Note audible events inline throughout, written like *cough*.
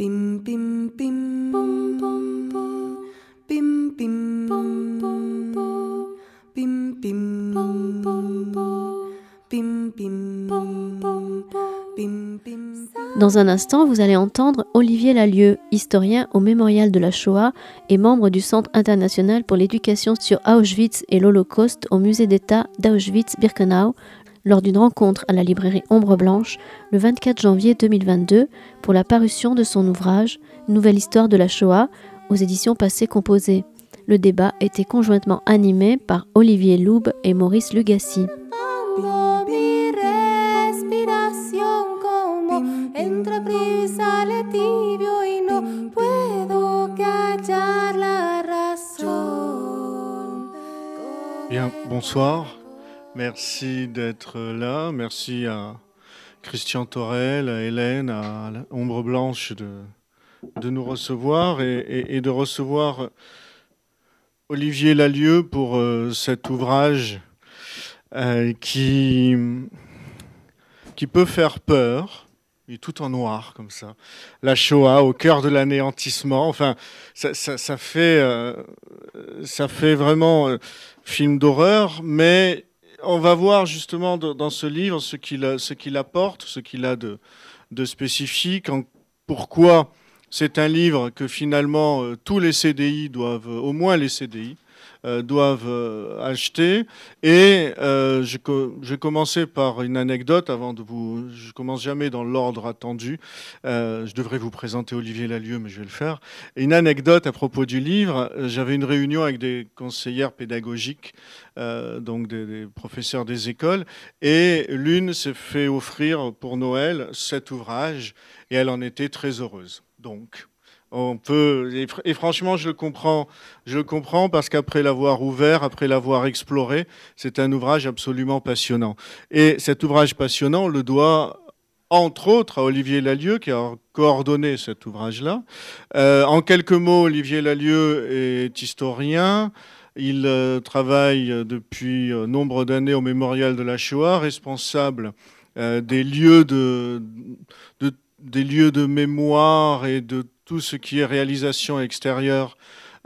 Dans un instant, vous allez entendre Olivier Lalieu, historien au Mémorial de la Shoah et membre du Centre international pour l'éducation sur Auschwitz et l'Holocauste au Musée d'État d'Auschwitz-Birkenau, lors d'une rencontre à la librairie Ombre Blanche le 24 janvier 2022 pour la parution de son ouvrage Nouvelle histoire de la Shoah aux éditions Passé Composé. Le débat était conjointement animé par Olivier Loub et Maurice Lugassi. Bien, bonsoir. Merci d'être là. Merci à Christian Torel, à Hélène, à Ombre Blanche de, nous recevoir et, de recevoir Olivier Lalieu pour euh, cet ouvrage euh, qui, qui peut faire peur. Il est tout en noir comme ça. La Shoah au cœur de l'anéantissement. Enfin, ça, fait, euh, ça fait vraiment film d'horreur, mais on va voir justement dans ce livre ce qu'il ce qu'il apporte, ce qu'il a de, spécifique, en- pourquoi c'est un livre que finalement euh, tous les CDI doivent, au moins les CDI, doivent euh, acheter. Et euh, je, co- commencer par une anecdote avant de vous. Je commence jamais dans l'ordre attendu. Euh, je devrais vous présenter Olivier Lalieu, mais je vais le faire. Une anecdote à propos du livre. euh, J'avais une réunion avec des conseillères pédagogiques, euh, donc des, des professeurs des écoles, et l'une s'est fait offrir pour Noël cet ouvrage, et elle en était très heureuse. Donc, on peut, et, fr- et franchement, je le comprends, je le comprends parce qu'après l'avoir ouvert, après l'avoir exploré, c'est un ouvrage absolument passionnant. Et cet ouvrage passionnant, on le doit entre autres à Olivier Lalieu qui a coordonné cet ouvrage-là. Euh, en quelques mots, Olivier Lalieu est historien. Il euh, travaille depuis euh, nombre d'années au Mémorial de la Shoah, responsable des lieux de, de- des lieux de mémoire et de tout ce qui est réalisation extérieure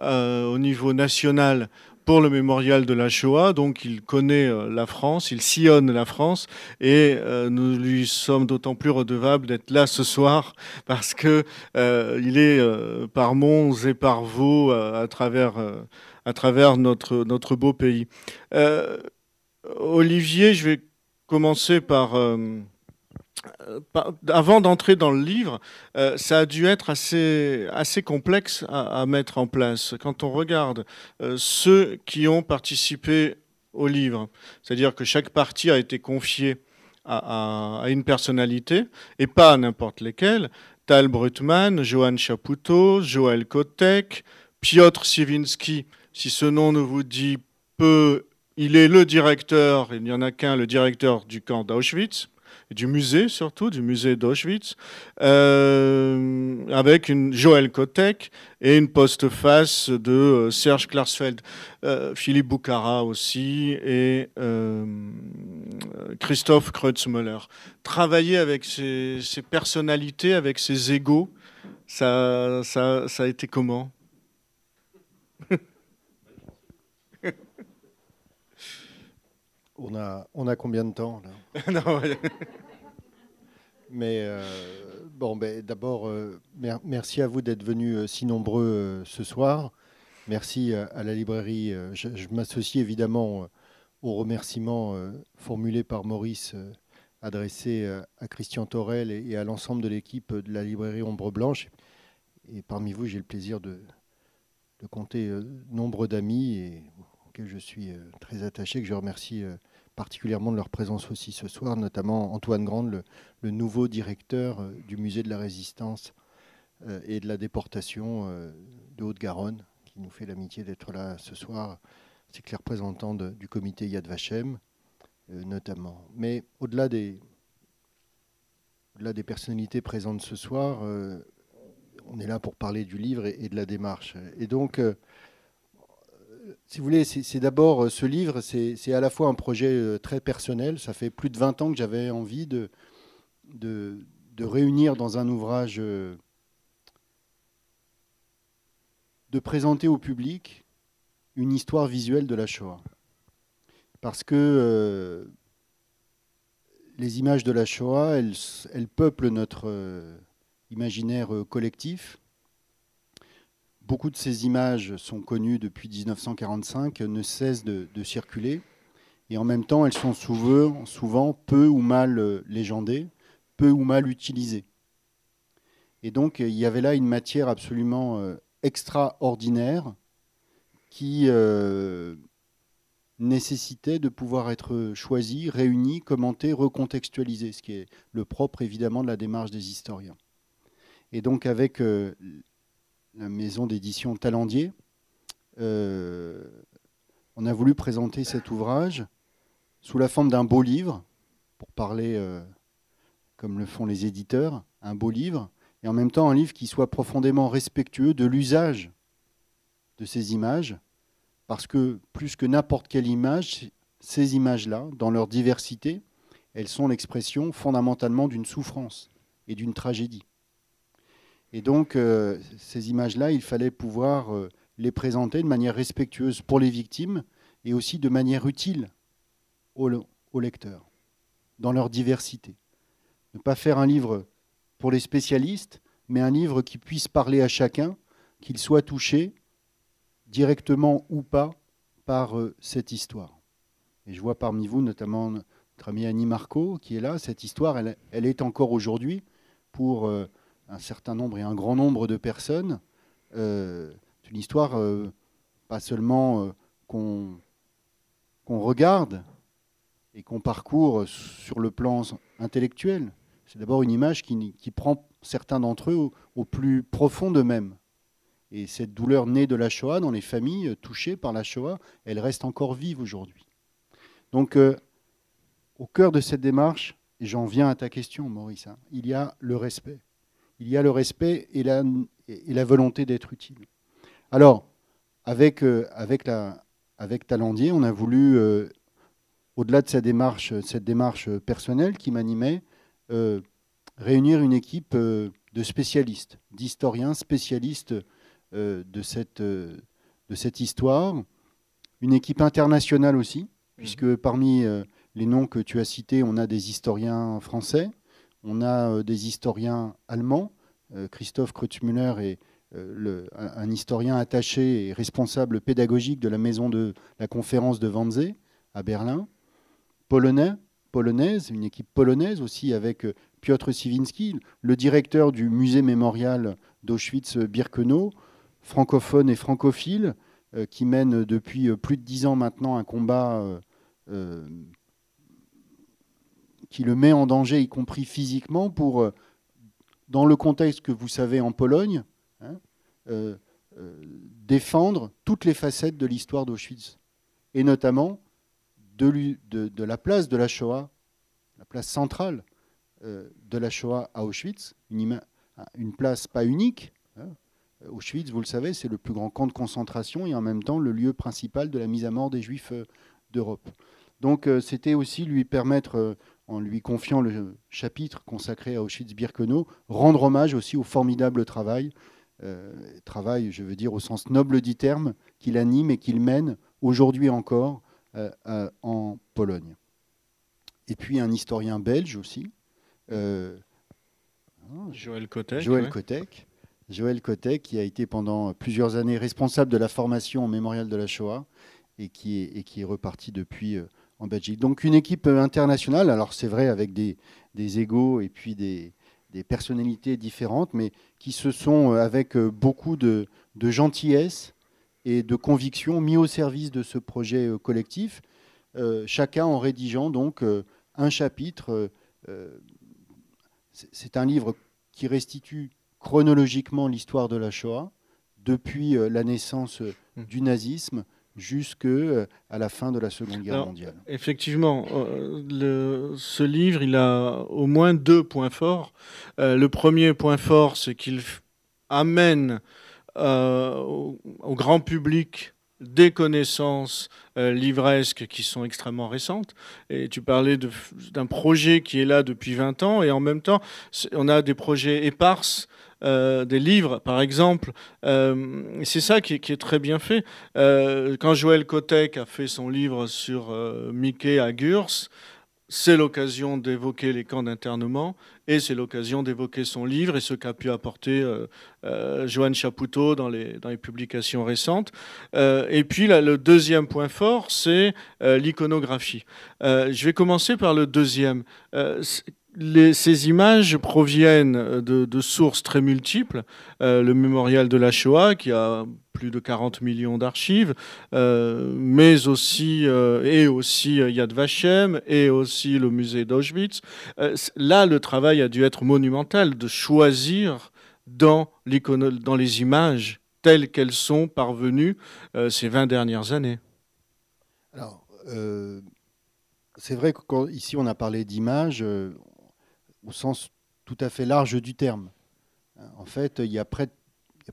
euh, au niveau national pour le mémorial de la Shoah. Donc il connaît euh, la France, il sillonne la France et euh, nous lui sommes d'autant plus redevables d'être là ce soir *laughs* parce que euh, il est par Mons et par Vaux à travers, notre, beau pays. Olivier, je vais commencer par... euh, avant d'entrer dans le livre, euh, ça a dû être assez, assez complexe à, mettre en place. Quand on regarde euh, ceux qui ont participé au livre, c'est-à-dire que chaque partie a été confiée à, une personnalité, et pas à n'importe lesquelles, Tal Brutman, Johan Chapoutot, Joël Kotek, Piotr Sievinski, si ce nom ne vous dit peu, il est le directeur, il n'y en a qu'un, le directeur du camp d'Auschwitz, du musée surtout, du musée d'Auschwitz, euh, avec une Joël Kotek et une postface de euh, Serge Klarsfeld, euh, Philippe Boucara aussi et Christophe Kreutzmüller. Travailler avec ces, personnalités, avec ces égaux, ça a été comment? *laughs* On a, on a combien de temps là *laughs* Non. Mais euh, bon, ben, d'abord, euh, mer- merci à vous d'être venus euh, si nombreux ce soir. Merci à, la librairie. je je m'associe évidemment aux remerciements formulés par Maurice, adressés à Christian Torel et, et à l'ensemble de l'équipe de la librairie Ombre Blanche. Et parmi vous, j'ai le plaisir de, de compter nombre d'amis et auxquels je suis très attaché, que je remercie particulièrement de leur présence aussi ce soir, notamment Antoine Grande, le, nouveau directeur euh, du musée de la résistance euh, et de la déportation euh, de Haute-Garonne, qui nous fait l'amitié d'être là ce soir, ainsi que les représentants du comité Yad Vashem, notamment. Mais au-delà des, des personnalités présentes ce soir, on est là pour parler du livre et, de la démarche. Et donc, si vous voulez, c'est d'abord euh, ce livre, c'est à la fois un projet euh, très personnel. Ça fait plus de 20 ans que j'avais envie de, de, réunir dans un ouvrage euh, de présenter au public une histoire visuelle de la Shoah. Parce que les images de la Shoah, elles, peuplent notre imaginaire collectif. Beaucoup de ces images sont connues depuis 1945, ne cessent de, circuler. Et en même temps, elles sont souvent, peu ou mal euh, légendées, peu ou mal utilisées. Et donc, il y avait là une matière absolument euh, extraordinaire qui euh, nécessitait de pouvoir être choisie, réunie, commentée, recontextualisée, ce qui est le propre évidemment de la démarche des historiens. Et donc, avec la maison d'édition Talendier, euh, on a voulu présenter cet ouvrage sous la forme d'un beau livre, pour parler euh, comme le font les éditeurs, un beau livre, et en même temps un livre qui soit profondément respectueux de l'usage de ces images, parce que plus que n'importe quelle image, ces images-là, dans leur diversité, elles sont l'expression fondamentalement d'une souffrance et d'une tragédie. Et donc, euh, ces images-là, il fallait pouvoir euh, les présenter de manière respectueuse pour les victimes et aussi de manière utile aux, lecteurs, dans leur diversité. Ne pas faire un livre pour les spécialistes, mais un livre qui puisse parler à chacun, qu'il soit touché directement ou pas par euh, cette histoire. Et je vois parmi vous notamment notre ami Annie Marco qui est là. Cette histoire, elle, est encore aujourd'hui pour un certain nombre et un grand nombre de personnes. Euh, c'est une histoire euh, pas seulement euh, qu'on regarde et qu'on parcourt sur le plan intellectuel. C'est d'abord une image qui, prend certains d'entre eux au, plus profond d'eux-mêmes. Et cette douleur née de la Shoah dans les familles euh, touchées par la Shoah, elle reste encore vive aujourd'hui. Donc, euh, au cœur de cette démarche, et j'en viens à ta question, Maurice, hein, il y a le respect. Il y a le respect et la, et la volonté d'être utile. Alors, avec, euh, avec, la, avec Talendier, on a voulu, euh, au-delà de cette démarche, cette démarche personnelle qui m'animait, euh, réunir une équipe de spécialistes, d'historiens spécialistes de, cette, de cette histoire, une équipe internationale aussi, puisque parmi les noms que tu as cités, on a des historiens français, on a euh, des historiens allemands. Euh, Christophe Kreutzmüller est euh, un, historien attaché et responsable pédagogique de la maison de la conférence de Wannsee à Berlin. Polonais, polonaise, une équipe polonaise aussi avec Piotr Siwinski, le directeur du musée mémorial d'Auschwitz-Birkenau, francophone et francophile, qui mène depuis plus de dix ans maintenant un combat qui le met en danger, y compris physiquement, pour, euh, dans le contexte que vous savez en Pologne, hein, euh, euh, défendre toutes les facettes de l'histoire d'Auschwitz, et notamment de, la place de la Shoah, la place centrale de la Shoah à Auschwitz, une, place pas unique. hein. Auschwitz, vous le savez, c'est le plus grand camp de concentration et en même temps le lieu principal de la mise à mort des Juifs d'Europe. Donc c'était aussi lui permettre, en lui confiant le chapitre consacré à Auschwitz-Birkenau, rendre hommage aussi au formidable travail, euh, travail, je veux dire au sens noble du terme, qu'il anime et qu'il mène aujourd'hui encore euh, euh, en Pologne. Et puis un historien belge aussi, Joël. Joël ouais. Kotek. Joël Kotek, qui a été pendant plusieurs années responsable de la formation au mémorial de la Shoah et qui est, et qui est reparti depuis en Belgique. Donc une équipe euh, internationale, alors c'est vrai avec des, des égaux et puis des, des personnalités différentes, mais qui se sont, euh, avec euh, beaucoup de, de gentillesse et de conviction, mis au service de ce projet collectif, euh, chacun en rédigeant donc euh, un chapitre. euh, c'est- un livre qui restitue chronologiquement l'histoire de la Shoah, depuis la naissance euh, Mm. du nazisme jusqu'à la fin de la Seconde Guerre Alors, mondiale. Effectivement, euh, le- ce livre, il a au moins deux points forts. Euh, le premier point fort, c'est qu'il amène euh, au, au grand public des connaissances euh, livresques qui sont extrêmement récentes. Et tu parlais d'un projet qui est là depuis 20 ans, et en même temps, on a des projets éparses des livres, par exemple. c'est ça qui, est très bien fait. quand Joël Kotek a fait son livre sur Mickey à Gurs, c'est l'occasion d'évoquer les camps d'internement et c'est l'occasion d'évoquer son livre et ce qu'a pu apporter euh, euh, Joanne Chapoutot dans les, publications récentes. Euh, et puis le deuxième point fort, c'est l'iconographie. je vais commencer par le deuxième ces images proviennent de, sources très multiples. Euh, le mémorial de la Shoah, qui a plus de 40 millions d'archives, euh, mais aussi, euh, et aussi Yad Vashem, et aussi le musée d'Auschwitz. là, le travail a dû être monumental de choisir dans, dans les images telles qu'elles sont parvenues ces 20 dernières années. Alors, c'est vrai qu'ici on a parlé d'images au sens tout à fait large du terme. En fait, il y a, près,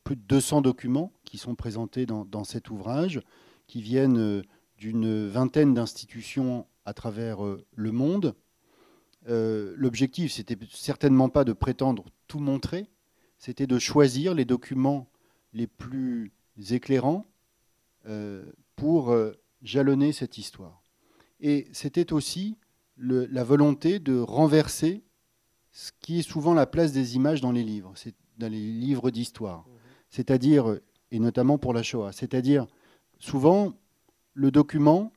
plus de 200 documents qui sont présentés dans, cet ouvrage, qui viennent euh, d'une vingtaine d'institutions à travers euh, le monde. Euh, L'objectif, c'était certainement pas de prétendre tout montrer, c'était de choisir les documents les plus éclairants pour jalonner cette histoire. Et c'était aussi la volonté de renverser ce qui est souvent la place des images dans les livres, c'est dans les livres d'histoire, c'est-à-dire, et notamment pour la Shoah, c'est-à-dire souvent le document,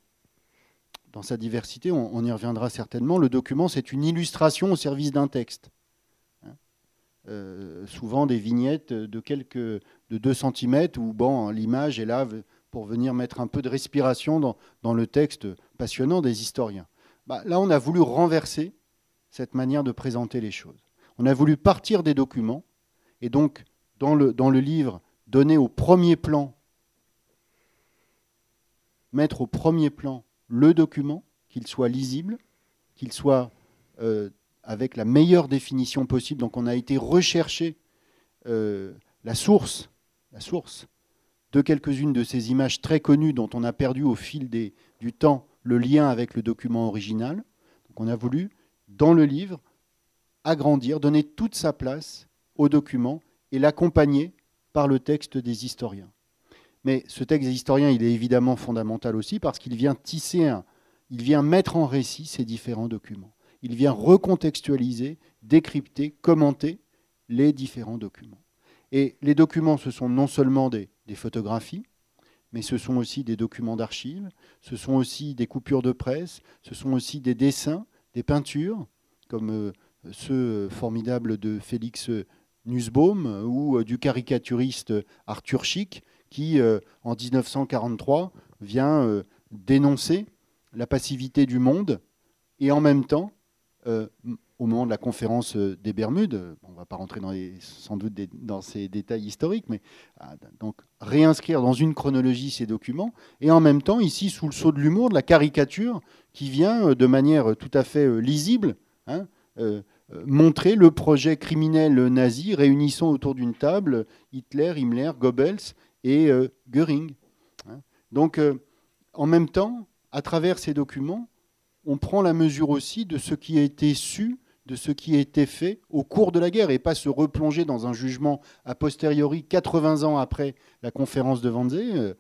dans sa diversité, on, y reviendra certainement, le document c'est une illustration au service d'un texte. Hein. Euh, souvent des vignettes de quelques de 2 cm où bon, l'image est là pour venir mettre un peu de respiration dans, dans le texte passionnant des historiens. Bah, là, on a voulu renverser cette manière de présenter les choses. On a voulu partir des documents et donc dans le, livre donner au premier plan, mettre au premier plan le document, qu'il soit lisible, qu'il soit euh, avec la meilleure définition possible. Donc on a été rechercher euh, la source, la source de quelques-unes de ces images très connues dont on a perdu au fil du temps le lien avec le document original. On a voulu dans le livre, agrandir, donner toute sa place au document et l'accompagner par le texte des historiens. Mais ce texte des historiens, il est évidemment fondamental aussi parce qu'il vient tisser il vient mettre en récit ces différents documents. Il vient recontextualiser, décrypter, commenter les différents documents. Et les documents, ce sont non seulement des, des photographies, mais ce sont aussi des documents d'archives, ce sont aussi des coupures de presse, ce sont aussi des dessins, des peintures, comme euh, ceux formidables de Félix Nussbaum ou euh, du caricaturiste Arthur Schick, qui, euh, en 1943, vient dénoncer la passivité du monde et en même temps, au moment de la conférence des Bermudes, on ne va pas rentrer sans doute dans ces détails historiques, mais ah, donc réinscrire dans une chronologie ces documents, et en même temps, ici, sous le sceau de l'humour, de la caricature, qui vient euh, de manière tout à fait euh, lisible hein, euh, montrer le projet criminel nazi réunissant autour d'une table Hitler, Himmler, Goebbels et Göring. Hein. Donc, en même temps, à travers ces documents, on prend la mesure aussi de ce qui a été su, de ce qui a été fait au cours de la guerre, et pas se replonger dans un jugement a posteriori, 80 ans après la conférence de Wannsee.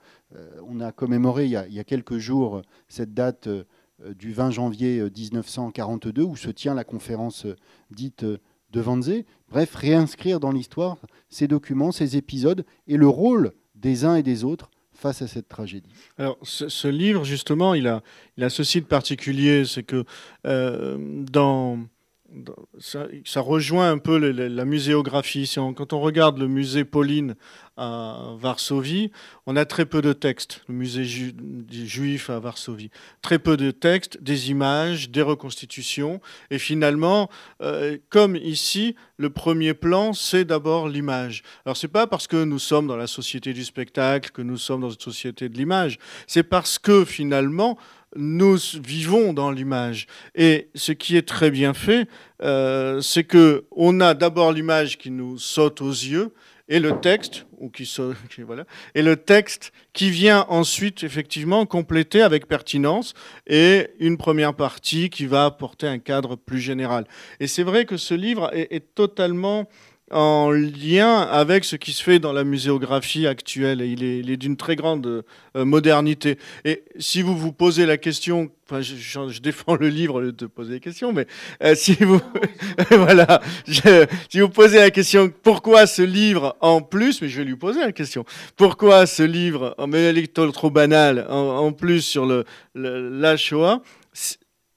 on a commémoré il y a, quelques jours cette date euh, du 20 janvier 1942 euh, où se tient la conférence euh, dite de Wannsee. Bref, réinscrire dans l'histoire ces documents, ces épisodes et le rôle des uns et des autres face à cette tragédie. Alors, ce, livre, justement, il a, il a ceci de particulier, c'est que dans ça, rejoint un peu la, muséographie. quand on regarde le musée Pauline à Varsovie, on a très peu de textes, le musée juif à Varsovie. Très peu de textes, des images, des reconstitutions. Et finalement, euh, comme ici, le premier plan, c'est d'abord l'image. Alors, c'est pas parce que nous sommes dans la société du spectacle que nous sommes dans une société de l'image. C'est parce que finalement, nous vivons dans l'image. Et ce qui est très bien fait, euh, c'est que on a d'abord l'image qui nous saute aux yeux et le texte, ou qui, *laughs* voilà, et le texte qui vient ensuite effectivement compléter avec pertinence et une première partie qui va apporter un cadre plus général. Et c'est vrai que ce livre est, totalement en lien avec ce qui se fait dans la muséographie actuelle. Il est, d'une très grande euh, modernité. Et si vous vous posez la question, enfin, je, défends le livre de poser des questions, mais euh, si vous, *laughs* voilà, si vous posez la question, pourquoi ce livre en plus, mais je vais lui poser la question, pourquoi ce livre, mais elle est trop banal, en, plus sur le, la Shoah,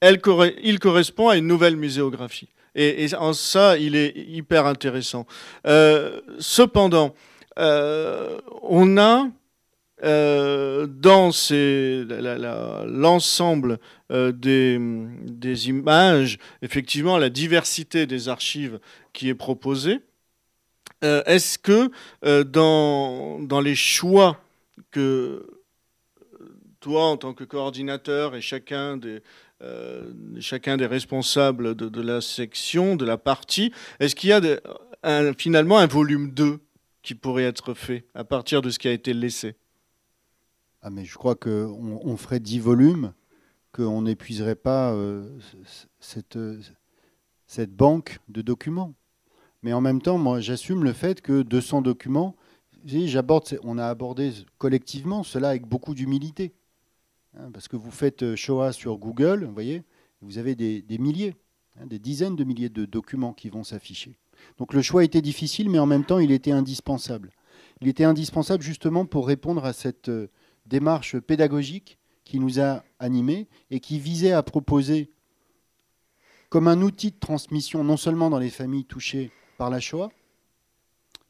il correspond à une nouvelle muséographie. Et, en ça, il est hyper intéressant. Euh, cependant, euh, on a euh, dans l'ensemble des, images, effectivement, la diversité des archives qui est proposée. Est-ce que dans les choix que toi, en tant que coordinateur, et chacun des, euh, chacun des responsables de, la section, de la partie. Est-ce qu'il y a finalement un volume 2 qui pourrait être fait à partir de ce qui a été laissé? Ah mais je crois qu'on on ferait 10 volumes, qu'on n'épuiserait pas euh, cette, banque de documents. Mais en même temps, moi, j'assume le fait que 200 documents, on a abordé collectivement cela avec beaucoup d'humilité. Hein, parce que vous faites euh, Shoah sur Google, vous voyez, vous avez des, milliers, hein, des dizaines de milliers de documents qui vont s'afficher. Donc le choix était difficile, mais en même temps, il était indispensable. Il était indispensable justement pour répondre à cette euh, démarche pédagogique qui nous a animés et qui visait à proposer comme un outil de transmission, non seulement dans les familles touchées par la Shoah,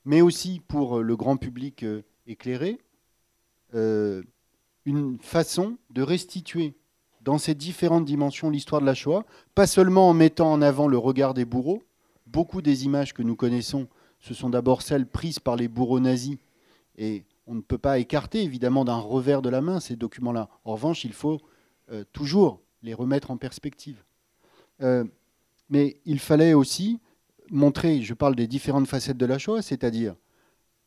mais aussi pour euh, le grand public éclairé, une façon de restituer dans ces différentes dimensions l'histoire de la Shoah, pas seulement en mettant en avant le regard des bourreaux. Beaucoup des images que nous connaissons, ce sont d'abord celles prises par les bourreaux nazis, et on ne peut pas écarter évidemment d'un revers de la main ces documents-là. En revanche, il faut euh, toujours les remettre en perspective. Euh, mais il fallait aussi montrer, je parle des différentes facettes de la Shoah, c'est-à-dire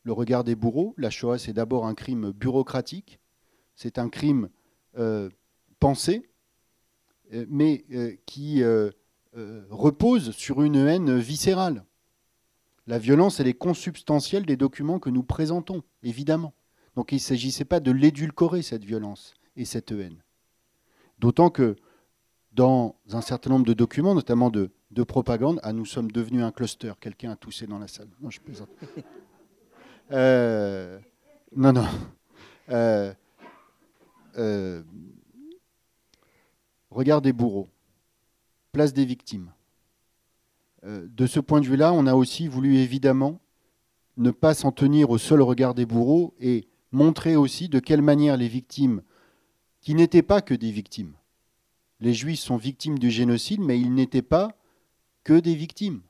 le regard des bourreaux. La Shoah, c'est d'abord un crime bureaucratique, c'est un crime euh, pensé, euh, mais euh, qui repose sur une haine viscérale. La violence, elle est consubstantielle des documents que nous présentons, évidemment. Donc il ne s'agissait pas de l'édulcorer, cette violence et cette haine. D'autant que dans un certain nombre de documents, notamment de, propagande, ah, nous sommes devenus un cluster. Quelqu'un a toussé dans la salle. Non, je plaisante. *laughs* non, non. Euh, regard des bourreaux, place des victimes. Euh, de ce point de vue-là, on a aussi voulu évidemment ne pas s'en tenir au seul regard des bourreaux et montrer aussi de quelle manière les victimes, qui n'étaient pas que des victimes, les juifs sont victimes du génocide, mais ils n'étaient pas que des victimes.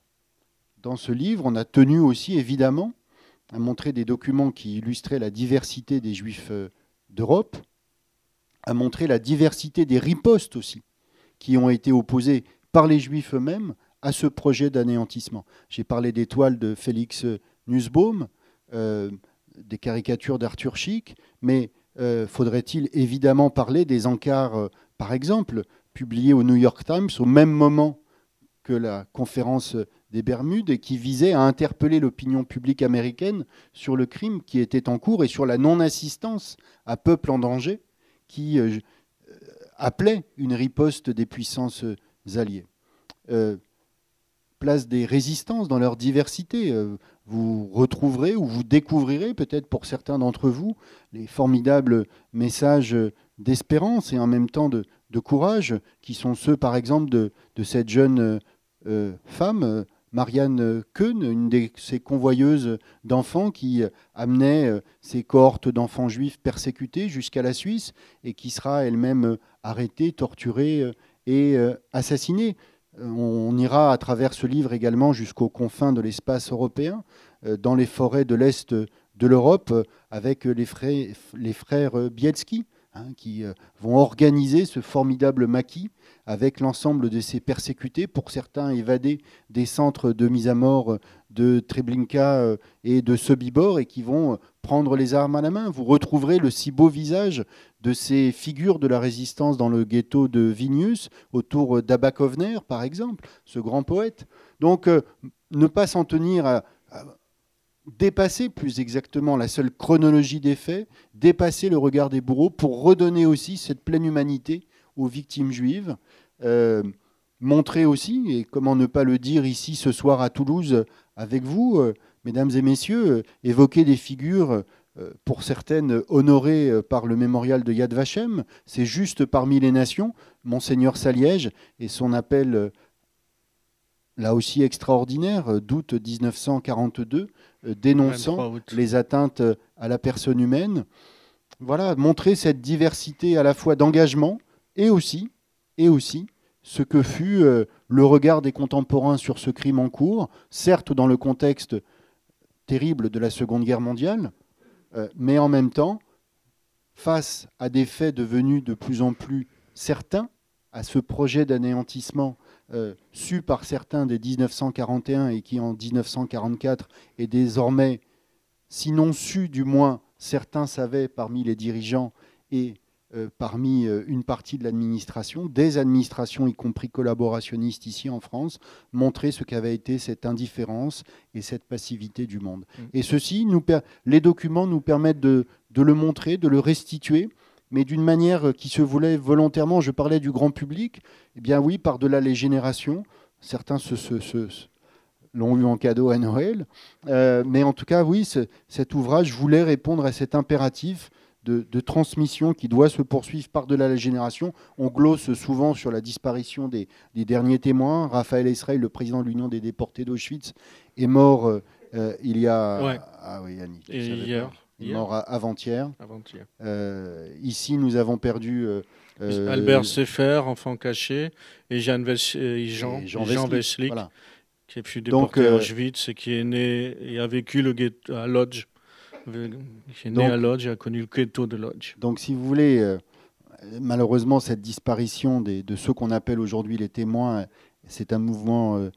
Dans ce livre, on a tenu aussi évidemment à montrer des documents qui illustraient la diversité des juifs euh, d'Europe, a montré la diversité des ripostes aussi, qui ont été opposées par les Juifs eux-mêmes à ce projet d'anéantissement. J'ai parlé des toiles de Félix Nussbaum, euh, des caricatures d'Arthur Schick, mais euh, faudrait-il évidemment parler des encarts, euh, par exemple, publiés au New York Times au même moment que la conférence des Bermudes et qui visait à interpeller l'opinion publique américaine sur le crime qui était en cours et sur la non-assistance à peuple en danger qui euh, euh, appelait une riposte des puissances euh, alliées. place des résistances dans leur diversité. vous retrouverez ou vous découvrirez peut-être pour certains d'entre vous les formidables messages d'espérance et en même temps de, courage qui sont ceux par exemple de, cette jeune femme Marianne Keun, une de ces convoyeuses d'enfants qui amenait ces euh, cohortes d'enfants juifs persécutés jusqu'à la Suisse et qui sera elle-même arrêtée, torturée euh, et euh, assassinée. On ira à travers ce livre également jusqu'aux confins de l'espace européen, dans les forêts de l'Est de l'Europe, avec les frères, Bielski, Hein, qui euh, vont organiser ce formidable maquis avec l'ensemble de ces persécutés, pour certains évadés des centres de mise à mort de Treblinka euh, et de Sobibor, et qui vont prendre les armes à la main. Vous retrouverez le si beau visage de ces figures de la résistance dans le ghetto de Vilnius, autour d'Abakovner, par exemple, ce grand poète. Donc, euh, ne pas s'en tenir dépasser plus exactement la seule chronologie des faits, dépasser le regard des bourreaux pour redonner aussi cette pleine humanité aux victimes juives, euh, montrer aussi, et comment ne pas le dire ici ce soir à Toulouse avec vous, euh, mesdames et messieurs, euh, évoquer des figures pour certaines honorées par le mémorial de Yad Vashem, c'est juste parmi les nations, monseigneur Saliège et son appel là aussi extraordinaire d'août 1942 euh, dénonçant les atteintes à la personne humaine. Voilà, montrer cette diversité à la fois d'engagement et aussi, et aussi ce que fut euh, le regard des contemporains sur ce crime en cours, certes dans le contexte terrible de la Seconde Guerre mondiale, mais en même temps, face à des faits devenus de plus en plus certains, à ce projet d'anéantissement euh, su par certains dès 1941 et qui en 1944 est désormais, sinon su du moins, certains savaient parmi les dirigeants et euh, parmi euh, une partie de l'administration, des administrations, y compris collaborationnistes ici en France, montrer ce qu'avait été cette indifférence et cette passivité du monde. Mmh. Et ceci, nous les documents nous permettent de, de le montrer, de le restituer mais d'une manière qui se voulait volontairement. Je parlais du grand public. Eh bien oui, par-delà les générations, certains se, l'ont eu en cadeau à Noël. Euh, mais en tout cas, oui, cet ouvrage voulait répondre à cet impératif de, transmission qui doit se poursuivre par-delà la génération. On glosse souvent sur la disparition des, derniers témoins. Raphaël Esrey, le président de l'Union des déportés d'Auschwitz, est mort euh, il y a... Ah oui, Annie. Et hier mort avant-hier. Euh, ici, nous avons perdu. Euh, euh, Albert Sefer, enfant caché, et Jean, Jean, Jean, qui fut déporté à Auschwitz et qui est né et a vécu le à Lodz. Est né à Lodz et a connu le ghetto de Lodz. Donc, si vous voulez, malheureusement, cette disparition des, de ceux qu'on appelle aujourd'hui les témoins, c'est un mouvement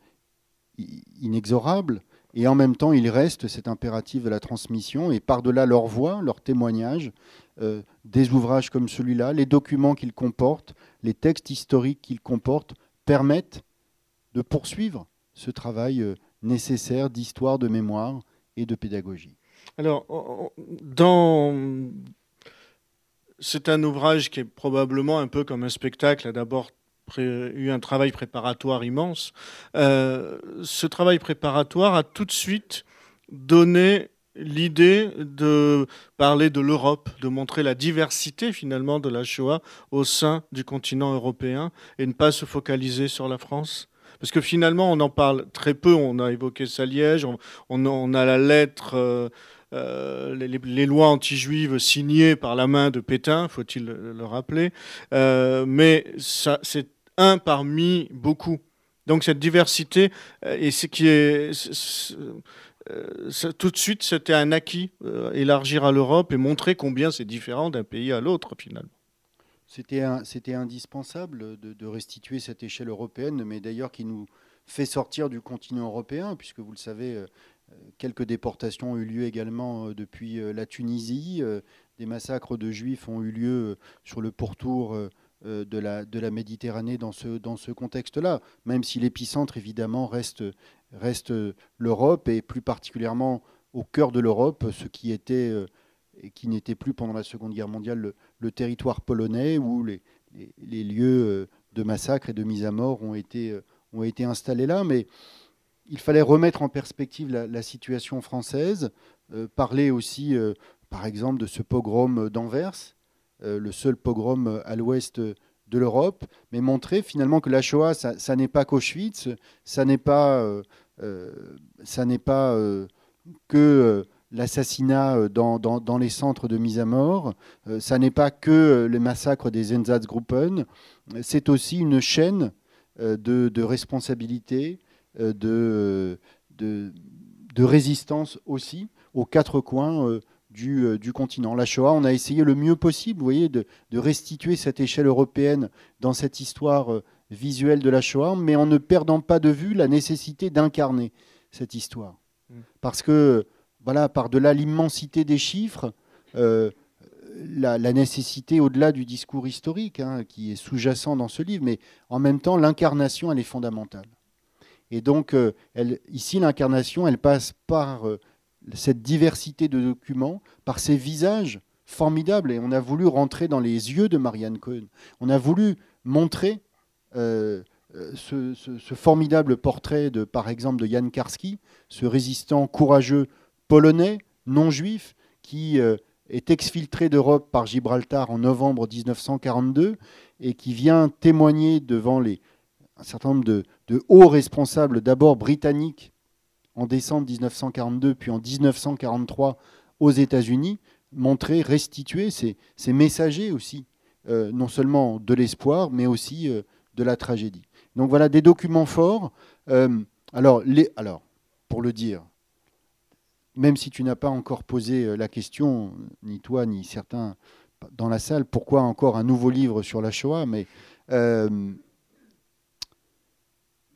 inexorable. Et en même temps, il reste cet impératif de la transmission, et par-delà leur voix, leur témoignage, euh, des ouvrages comme celui-là, les documents qu'ils comportent, les textes historiques qu'ils comportent, permettent de poursuivre ce travail euh, nécessaire d'histoire, de mémoire et de pédagogie. Alors, dans... c'est un ouvrage qui est probablement un peu comme un spectacle, d'abord eu un travail préparatoire immense. Euh, ce travail préparatoire a tout de suite donné l'idée de parler de l'Europe, de montrer la diversité finalement de la Shoah au sein du continent européen et ne pas se focaliser sur la France. Parce que finalement, on en parle très peu. On a évoqué Saliège, on, on, a la lettre, euh, euh, les, lois anti-juives signées par la main de Pétain, faut-il le, rappeler. mais ça, c'est un parmi beaucoup. Donc cette diversité, euh, et ce qui est euh, tout de suite, c'était un acquis, euh, élargir à l'Europe et montrer combien c'est différent d'un pays à l'autre finalement. C'était indispensable de, restituer cette échelle européenne, mais d'ailleurs qui nous fait sortir du continent européen, puisque vous le savez, quelques déportations ont eu lieu également depuis la Tunisie, des massacres de juifs ont eu lieu sur le pourtour euh, de la, Méditerranée dans ce, contexte-là, même si l'épicentre, évidemment, reste, l'Europe, et plus particulièrement au cœur de l'Europe, ce qui était euh, et qui n'était plus pendant la Seconde Guerre mondiale le, territoire polonais, où les, lieux euh, de massacre et de mise à mort ont été, ont été installés là. Mais il fallait remettre en perspective la, situation française, parler aussi, par exemple, de ce pogrom d'Anvers, euh, le seul pogrom euh, à l'ouest de l'Europe, mais montrer finalement que la Shoah, ça, n'est pas qu'Auschwitz, ça n'est pas, euh, que l'assassinat dans, les centres de mise à mort, ça n'est pas que le massacre des Einsatzgruppen, c'est aussi une chaîne de, de responsabilité, de, de, de, résistance aussi aux quatre coins euh, du, continent. La Shoah, on a essayé le mieux possible, vous voyez, de, restituer cette échelle européenne dans cette histoire euh, visuelle de la Shoah, mais en ne perdant pas de vue la nécessité d'incarner cette histoire. Mm. Parce que, voilà, par-delà l'immensité des chiffres, euh, la, nécessité au-delà du discours historique, hein, qui est sous-jacent dans ce livre, mais en même temps, l'incarnation, elle est fondamentale. Et donc, elle, ici, l'incarnation, elle passe par cette diversité de documents, par ces visages formidables. Et on a voulu rentrer dans les yeux de Marianne Cohen. On a voulu montrer ce, ce, formidable portrait, de, par exemple, de Jan Karski, ce résistant courageux polonais, non juif, qui est exfiltré d'Europe par Gibraltar en novembre 1942 et qui vient témoigner devant les, un certain nombre de, hauts responsables, d'abord britanniques en décembre 1942, puis en 1943 aux États-Unis, montrer, restituer ces, messagers aussi, euh, non seulement de l'espoir, mais aussi euh, de la tragédie. Donc voilà des documents forts. Euh, alors, alors, pour le dire, même si tu n'as pas encore posé la question, ni toi, ni certains dans la salle, pourquoi encore un nouveau livre sur la Shoah, mais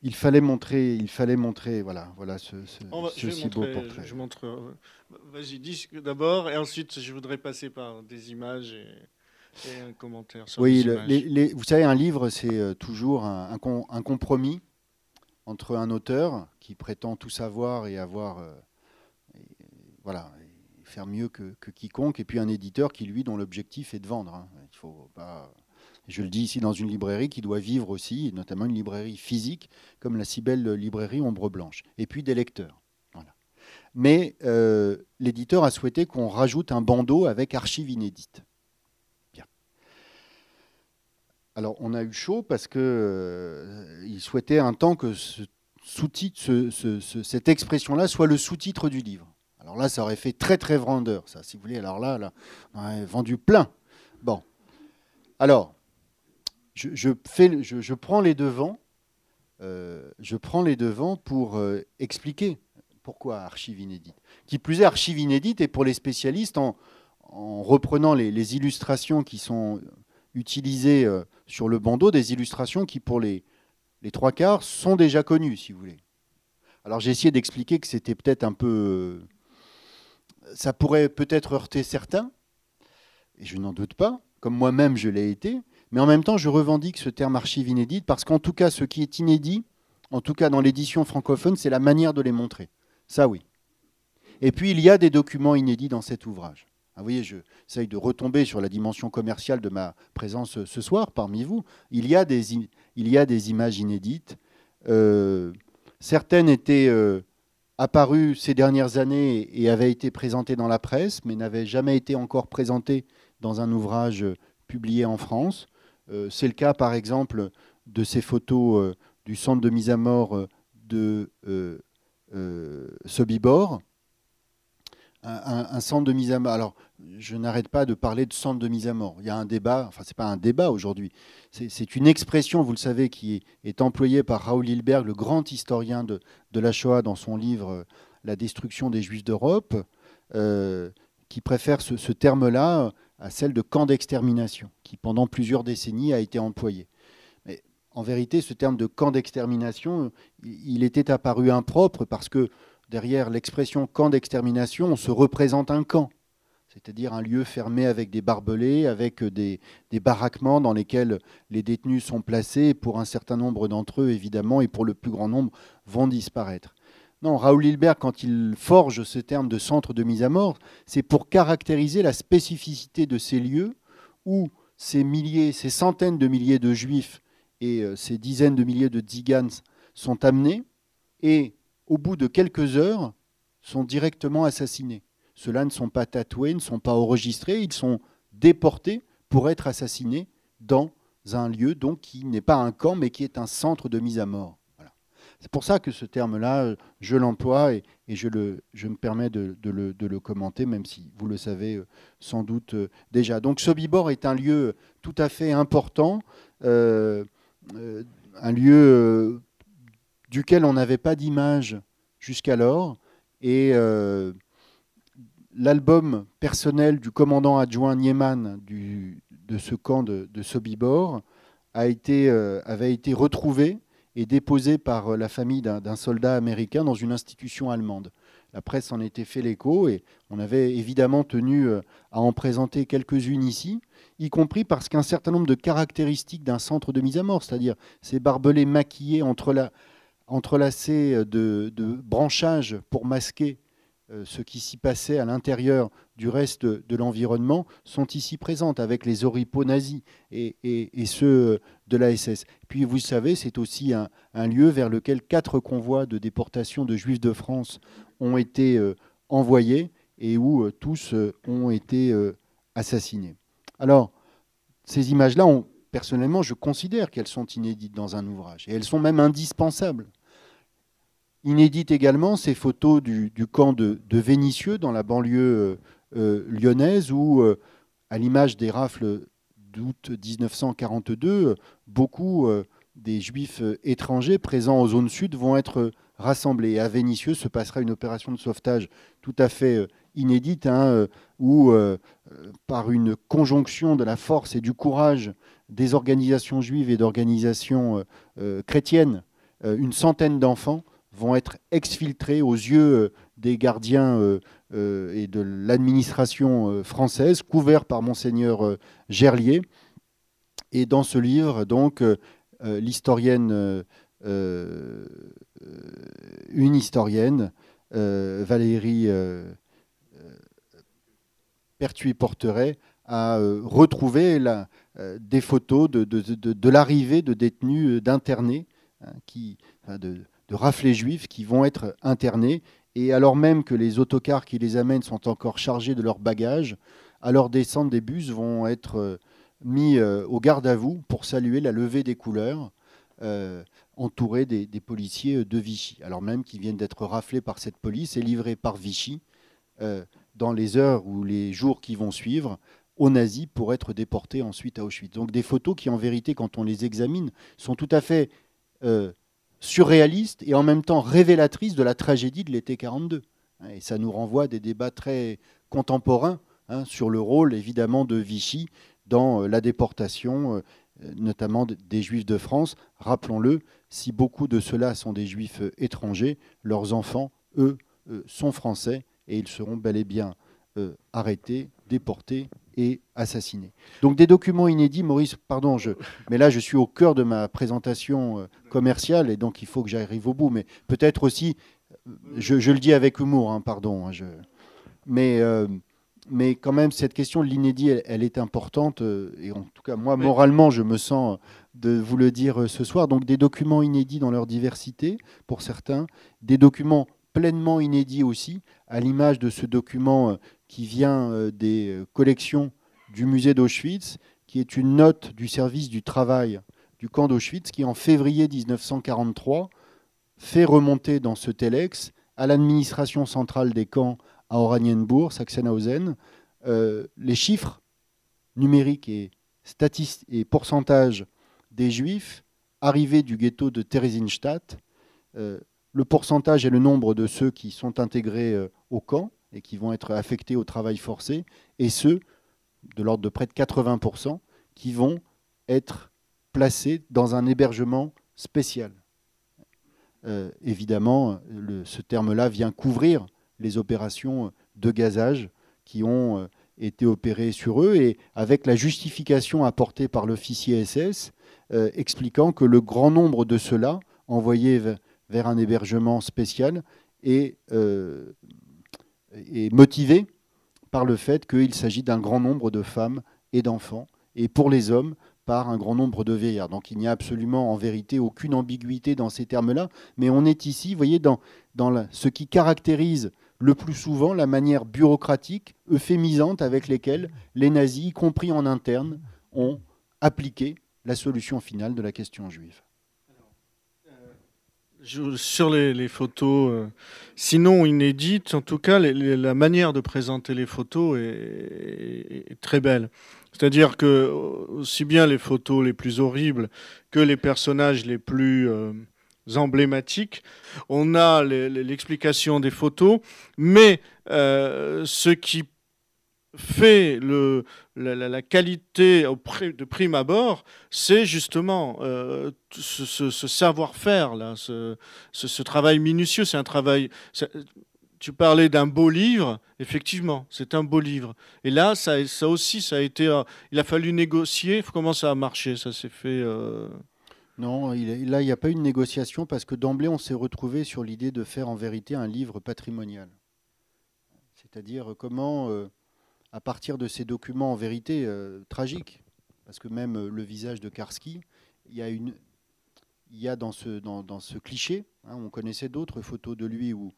il fallait montrer, il fallait montrer, voilà, voilà ce, si beau portrait. Je montre. Euh, vas-y, dis d'abord, et ensuite je voudrais passer par des images et, un commentaire sur oui, les vous savez, un livre, c'est toujours un, un, compromis entre un auteur qui prétend tout savoir et avoir voilà, faire mieux que, quiconque, et puis un éditeur qui, lui, dont l'objectif est de vendre. Hein. Il faut pas, je le dis ici dans une librairie qui doit vivre aussi, notamment une librairie physique, comme la si belle librairie Ombre Blanche, et puis des lecteurs. Mais euh, l'éditeur a souhaité qu'on rajoute un bandeau avec archives inédites. Bien. Alors, on a eu chaud parce que euh, souhaitait un temps que ce sous-titre, cette expression-là soit le sous-titre du livre. Alors là, ça aurait fait très très vendeur, ça, si vous voulez. Alors là, là on aurait vendu plein. Bon. Alors, je, prends les devants pour euh, expliquer pourquoi archive inédite. Qui plus est, archive inédite, et pour les spécialistes, en, reprenant les, illustrations qui sont utilisées euh, sur le bandeau, des illustrations qui, pour les, les trois quarts, sont déjà connues, si vous voulez. Alors j'ai essayé d'expliquer que c'était peut-être un peu ça pourrait peut-être heurter certains, et je n'en doute pas, comme moi-même je l'ai été, mais en même temps je revendique ce terme archive inédite parce qu'en tout cas ce qui est inédit, en tout cas dans l'édition francophone, c'est la manière de les montrer. Ça oui. Et puis il y a des documents inédits dans cet ouvrage. Ah, vous voyez, j'essaye de retomber sur la dimension commerciale de ma présence ce soir parmi vous. Il y a des, images inédites. Euh, certaines étaient euh, apparu ces dernières années et avait été présenté dans la presse, mais n'avait jamais été encore présenté dans un ouvrage publié en France. Euh, c'est le cas, par exemple, de ces photos euh, du centre de mise à mort euh, de Sobibor, un, centre de mise à mort. Alors, je n'arrête pas de parler de centre de mise à mort. Il y a un débat, enfin, ce n'est pas un débat aujourd'hui, c'est une expression, vous le savez, qui est, employée par Raoul Hilberg, le grand historien de, la Shoah, dans son livre La destruction des Juifs d'Europe, qui préfère ce, terme-là à celle de camp d'extermination, qui pendant plusieurs décennies a été employé. Mais en vérité, ce terme de camp d'extermination, il était apparu impropre parce que derrière l'expression camp d'extermination, on se représente un camp, c'est-à-dire un lieu fermé avec des barbelés, avec des, baraquements dans lesquels les détenus sont placés, pour un certain nombre d'entre eux, évidemment, et pour le plus grand nombre, vont disparaître. Non, Raoul Hilbert, quand il forge ce terme de centre de mise à mort, c'est pour caractériser la spécificité de ces lieux où ces milliers, ces centaines de milliers de juifs et euh, ces dizaines de milliers de tzigans sont amenés et au bout de quelques heures, sont directement assassinés. Ceux-là ne sont pas tatoués, ne sont pas enregistrés, ils sont déportés pour être assassinés dans un lieu donc qui n'est pas un camp, mais qui est un centre de mise à mort. C'est pour ça que ce terme-là, je l'emploie et, je, me permets de, le, commenter, même si vous le savez euh, sans doute euh, déjà. Donc Sobibor est un lieu tout à fait important, euh, un lieu duquel on n'avait pas d'image jusqu'alors. Et euh, l'album personnel du commandant adjoint Nieman du, de ce camp de, Sobibor euh, avait été retrouvé et déposé par la famille d'un soldat américain dans une institution allemande. La presse en était fait l'écho et on avait évidemment tenu euh, à en présenter quelques-unes ici, y compris parce qu'un certain nombre de caractéristiques d'un centre de mise à mort, c'est-à-dire ces barbelés maquillés entre la, entrelacées de, branchages pour masquer euh, ce qui s'y passait à l'intérieur du reste de, l'environnement sont ici présentes avec les oripeaux nazis et, ceux de la SS. Puis vous savez, c'est aussi un, lieu vers lequel quatre convois de déportation de juifs de France ont été euh, envoyés et où euh, tous ont été assassinés. Alors, ces images-là, personnellement, je considère qu'elles sont inédites dans un ouvrage et elles sont même indispensables. Inédite également ces photos du, camp de, Vénissieux dans la banlieue euh, euh, lyonnaise où, euh, à l'image des rafles d'août 1942, beaucoup des juifs étrangers présents aux zones sud vont être rassemblés. À Vénissieux se passera une opération de sauvetage tout à fait inédite hein, où, par une conjonction de la force et du courage des organisations juives et d'organisations chrétiennes, une centaine d'enfants vont être exfiltrés aux yeux euh, des gardiens euh, euh, et de l'administration française, couverts par monseigneur Gerlier. Et dans ce livre, donc, l'historienne, une historienne, Valérie Pertuis-Porteret, a retrouvé des photos de, l'arrivée de détenus d'internés, hein, qui, de raflés juifs qui vont être internés. Et alors même que les autocars qui les amènent sont encore chargés de leurs bagages, à leur descente des bus vont être euh, mis euh, au garde à vous pour saluer la levée des couleurs, euh, entourés des, policiers de Vichy. Alors même qu'ils viennent d'être raflés par cette police et livrés par Vichy dans les heures ou les jours qui vont suivre aux nazis pour être déportés ensuite à Auschwitz. Donc des photos qui en vérité, quand on les examine, sont tout à fait surréaliste et en même temps révélatrice de la tragédie de l'été 42. Et ça nous renvoie à des débats très contemporains hein, sur le rôle évidemment de Vichy dans euh, la déportation, euh, notamment des Juifs de France. Rappelons-le, si beaucoup de ceux-là sont des Juifs euh, étrangers, leurs enfants, eux, sont français et ils seront bel et bien arrêtés, déportés et assassiné. Donc des documents inédits, Maurice, pardon, je, mais là je suis au cœur de ma présentation euh, commerciale et donc il faut que j'arrive au bout. Mais peut-être aussi, euh, je, le dis avec humour, hein, pardon, hein, je, mais, euh, mais quand même cette question de l'inédit, elle, est importante et en tout cas moi moralement je me sens de vous le dire ce soir. Donc des documents inédits dans leur diversité pour certains, des documents pleinement inédits aussi, à l'image de ce document qui vient euh, des euh, collections du musée d'Auschwitz, qui est une note du service du travail du camp d'Auschwitz, qui en février 1943 fait remonter dans ce telex à l'administration centrale des camps à Oranienburg, Sachsenhausen, euh, les chiffres numériques et, et pourcentages des juifs arrivés du ghetto de Theresienstadt, le pourcentage et le nombre de ceux qui sont intégrés au camp, et qui vont être affectés au travail forcé, et ceux, de l'ordre de près de 80%, qui vont être placés dans un hébergement spécial. Euh, évidemment, ce terme-là vient couvrir les opérations de gazage qui ont euh, été opérées sur eux, et avec la justification apportée par l'officier SS, euh, expliquant que le grand nombre de ceux-là, envoyés vers un hébergement spécial, est est motivé par le fait qu'il s'agit d'un grand nombre de femmes et d'enfants, et pour les hommes, par un grand nombre de vieillards. Donc il n'y a absolument en vérité aucune ambiguïté dans ces termes-là, mais on est ici, vous voyez, dans, dans ce qui caractérise le plus souvent la manière bureaucratique, euphémisante avec lesquelles les nazis, y compris en interne, ont appliqué la solution finale de la question juive sur les, photos, euh, sinon inédites, en tout cas, la manière de présenter les photos est, très belle. C'est-à-dire que aussi bien les photos les plus horribles que les personnages les plus euh, emblématiques, on a l'explication des photos, mais euh, ce qui fait la, qualité de prime abord, c'est justement euh, ce, savoir-faire, là, ce, travail minutieux. C'est un travail. Tu parlais d'un beau livre, effectivement, c'est un beau livre. Et là, ça, ça aussi, ça a été. Euh, il a fallu négocier. Comment ça a marché Ça s'est fait. Euh, Non, là, il n'y a pas eu de négociation parce que d'emblée, on s'est retrouvé sur l'idée de faire en vérité un livre patrimonial. C'est-à-dire comment, à partir de ces documents en vérité euh, tragiques, parce que même euh, le visage de Karski, il y a, une, il y a dans, ce, cliché, hein, on connaissait d'autres photos de lui ou,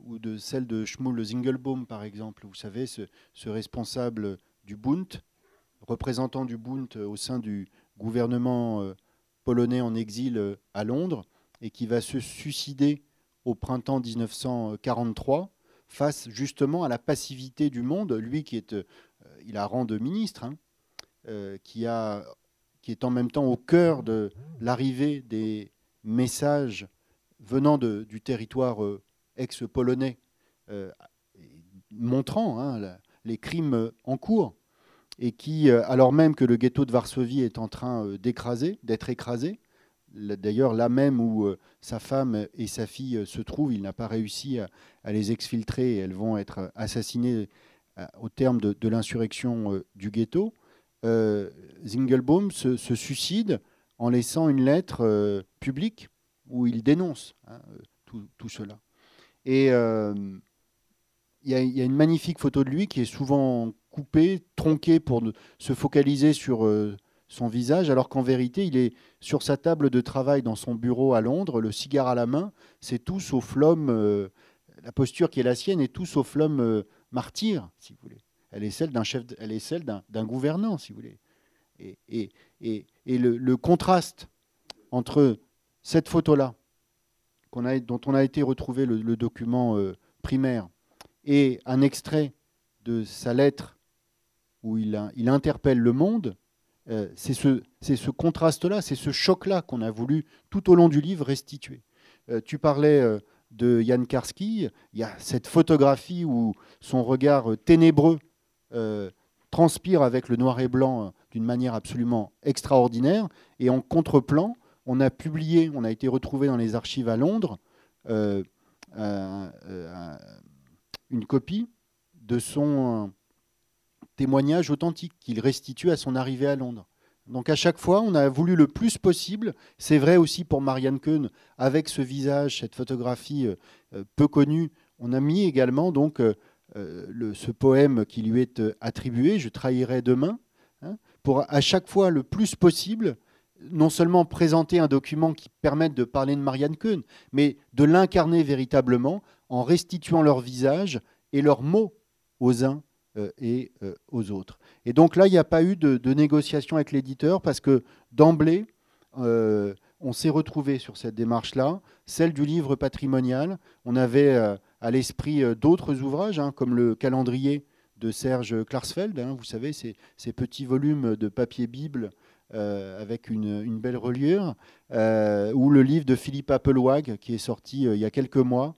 de celle de Schmuel Zingelbaum, par exemple, vous savez, ce, ce responsable du Bund, représentant du Bund au sein du gouvernement polonais en exil à Londres, et qui va se suicider au printemps 1943 face justement à la passivité du monde, lui qui est, il a rang de ministre, hein, euh, qui, est en même temps au cœur de l'arrivée des messages venant du territoire euh, ex-polonais, euh, montrant hein, les crimes en cours, et qui, alors même que le ghetto de Varsovie est en train d'écraser, d'être écrasé, d'ailleurs là même où sa femme et sa fille se trouvent, il n'a pas réussi à, les exfiltrer elles vont être assassinées au terme de, l'insurrection du ghetto. Euh, Zingelbaum se, suicide en laissant une lettre euh, publique où il dénonce hein, tout, cela. Et euh, il y, a une magnifique photo de lui qui est souvent coupée, tronquée pour se focaliser sur son visage, alors qu'en vérité, il est sur sa table de travail dans son bureau à Londres, le cigare à la main. C'est tout sauf l'homme, la posture qui est la sienne est tout sauf l'homme martyr, si vous voulez elle est celle d'un chef, elle est celle d'un gouvernant, si vous voulez. Et, le, contraste entre cette photo-là, dont on a été retrouvé le, document euh, primaire, et un extrait de sa lettre où il interpelle le monde, euh, c'est ce, contraste-là, c'est ce choc-là qu'on a voulu tout au long du livre restituer. Euh, tu parlais de Jan Karski, il y a cette photographie où son regard ténébreux euh, transpire avec le noir et blanc euh, d'une manière absolument extraordinaire. Et en contre-plan, on a publié, on a été retrouvé dans les archives à Londres, euh, une copie de son témoignage authentique qu'il restitue à son arrivée à Londres. Donc à chaque fois, on a voulu le plus possible. C'est vrai aussi pour Marianne Kuhn, avec ce visage, cette photographie peu connue. On a mis également donc euh, ce poème qui lui est euh, attribué, Je trahirai demain, hein, pour à chaque fois le plus possible, non seulement présenter un document qui permette de parler de Marianne Kuhn, mais de l'incarner véritablement en restituant leur visage et leurs mots aux uns euh, et aux autres. Et donc là, il n'y a pas eu de, négociation avec l'éditeur parce que d'emblée, on s'est retrouvé sur cette démarche-là, celle du livre patrimonial. On avait à l'esprit euh, d'autres ouvrages, hein, comme le calendrier de Serge Klarsfeld, hein, vous savez, ces, petits volumes de papier Bible euh, avec une, belle reliure, euh, ou le livre de Philippe Appelwag, qui est sorti il y a quelques mois,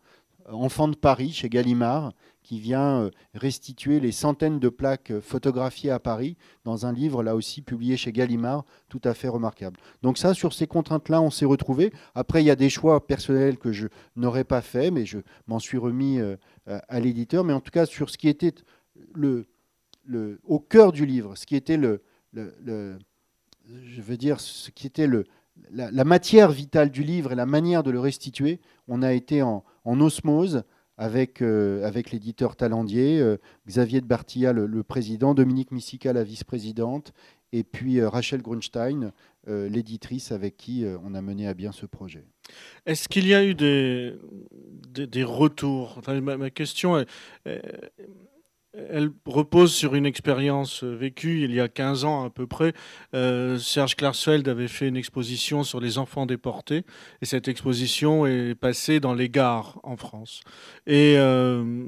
Enfant de Paris, chez Gallimard, qui vient euh, restituer les centaines de plaques euh, photographiées à Paris dans un livre, là aussi, publié chez Gallimard, tout à fait remarquable. Donc ça, sur ces contraintes-là, on s'est retrouvé. Après, il y a des choix personnels que je n'aurais pas fait, mais je m'en suis remis euh, à l'éditeur. Mais en tout cas, sur ce qui était au cœur du livre, ce qui était le, je veux dire, ce qui était la, matière vitale du livre et la manière de le restituer, on a été en osmose avec, euh, avec l'éditeur Talandier, euh, Xavier de Bartilla, le, président, Dominique Missica, la vice-présidente, et puis euh, Rachel Grunstein, l'éditrice avec qui on a mené à bien ce projet. Est-ce qu'il y a eu des, des, retours? Ma, ma, question est, elle repose sur une expérience euh, vécue il y a 15 ans à peu près. Euh, Serge Klarsfeld avait fait une exposition sur les enfants déportés et cette exposition est passée dans les gares en France. Et euh,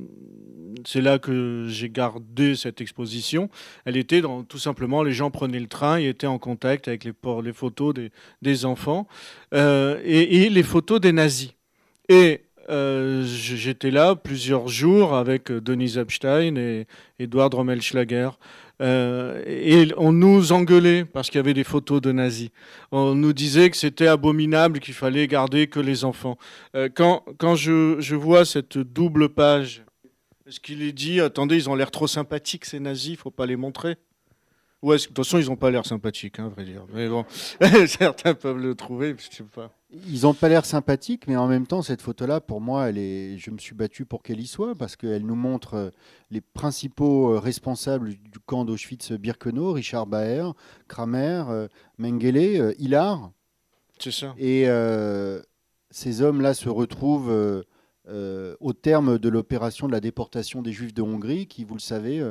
c'est là que j'ai gardé cette exposition. Elle était dans, tout simplement, les gens prenaient le train et étaient en contact avec les, photos des, enfants et, et les photos des nazis. Et euh, j'étais là plusieurs jours avec euh, Denis Epstein et Edouard Rommelschlager. Euh, et on nous engueulait parce qu'il y avait des photos de nazis. On nous disait que c'était abominable, qu'il fallait garder que les enfants. quand quand je, je, vois cette double page, est-ce qu'il est dit, attendez, ils ont l'air trop sympathiques ces nazis, il faut pas les montrer Ouais, de toute façon, ils n'ont pas l'air sympathiques, hein, à vrai dire. Mais bon, *laughs* certains peuvent le trouver, je sais pas. Ils n'ont pas l'air sympathiques, mais en même temps, cette photo-là, pour moi, elle est... je me suis battu pour qu'elle y soit, parce qu'elle nous montre euh, les principaux euh, responsables du camp d'Auschwitz-Birkenau, Richard Baer, Kramer, euh, Mengele, Hilar. C'est ça. Et ces hommes-là se retrouvent au terme de l'opération de la déportation des Juifs de Hongrie, qui, vous le savez,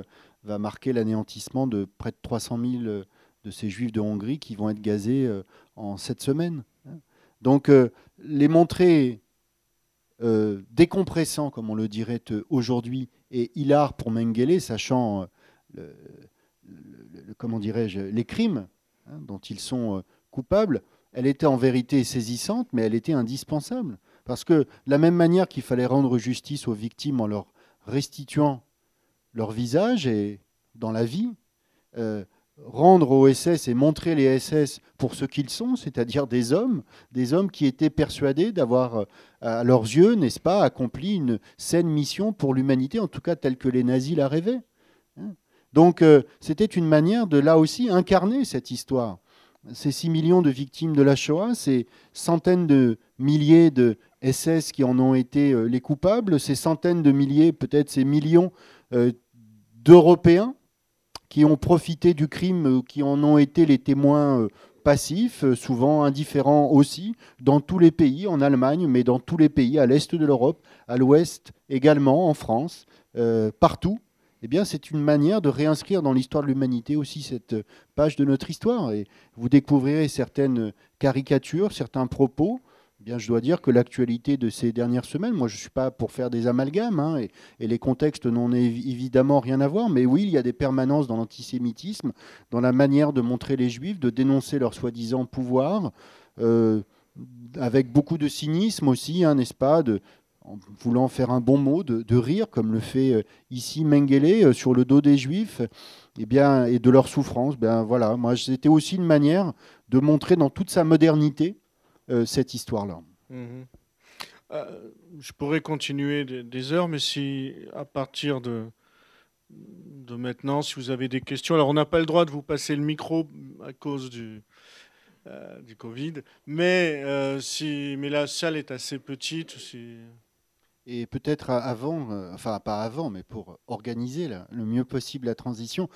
va marquer l'anéantissement de près de 300 000 de ces Juifs de Hongrie qui vont être gazés en sept semaines. Donc euh, les montrer euh, décompressants, comme on le dirait euh, aujourd'hui, et hilar pour Mengele, sachant comment dirais-je, les crimes hein, dont ils sont coupables, elle était en vérité saisissante, mais elle était indispensable. Parce que de la même manière qu'il fallait rendre justice aux victimes en leur restituant leur visage et dans la vie, rendre aux SS et montrer les SS pour ce qu'ils sont, c'est-à-dire des hommes, des hommes qui étaient persuadés d'avoir, euh, à leurs yeux, n'est-ce pas, accompli une saine mission pour l'humanité, en tout cas telle que les nazis la rêvaient. Hein. Donc euh, c'était une manière de, là aussi, incarner cette histoire. Ces 6 millions de victimes de la Shoah, ces centaines de milliers de SS qui en ont été euh, les coupables, ces centaines de milliers, peut-être ces millions d'Européens qui ont profité du crime, euh, qui en ont été les témoins euh, passifs, euh, souvent indifférents aussi, dans tous les pays, en Allemagne, mais dans tous les pays, à l'est de l'Europe, à l'ouest également, en France, partout. Eh bien, c'est une manière de réinscrire dans l'histoire de l'humanité aussi cette page de notre histoire. Et vous découvrirez certaines caricatures, certains propos Bien, je dois dire que l'actualité de ces dernières semaines, moi je ne suis pas pour faire des amalgames, hein, et, les contextes n'ont évidemment rien à voir, mais oui, il y a des permanences dans l'antisémitisme, dans la manière de montrer les juifs, de dénoncer leur soi-disant pouvoir, euh, avec beaucoup de cynisme aussi, hein, n'est-ce pas, de, en voulant faire un bon mot, de, rire, comme le fait euh, ici Mengele, euh, sur le dos des juifs, et, eh bien, et de leur souffrance. Ben, voilà, moi c'était aussi une manière de montrer dans toute sa modernité, cette histoire-là. Mhm. Euh, je pourrais continuer des, heures, mais si à partir de, de maintenant, si vous avez des questions, alors on n'a pas le droit de vous passer le micro à cause du, euh, du Covid, mais, si, mais la salle est assez petite. Et peut-être avant, enfin pas avant, mais pour organiser le mieux possible la transition,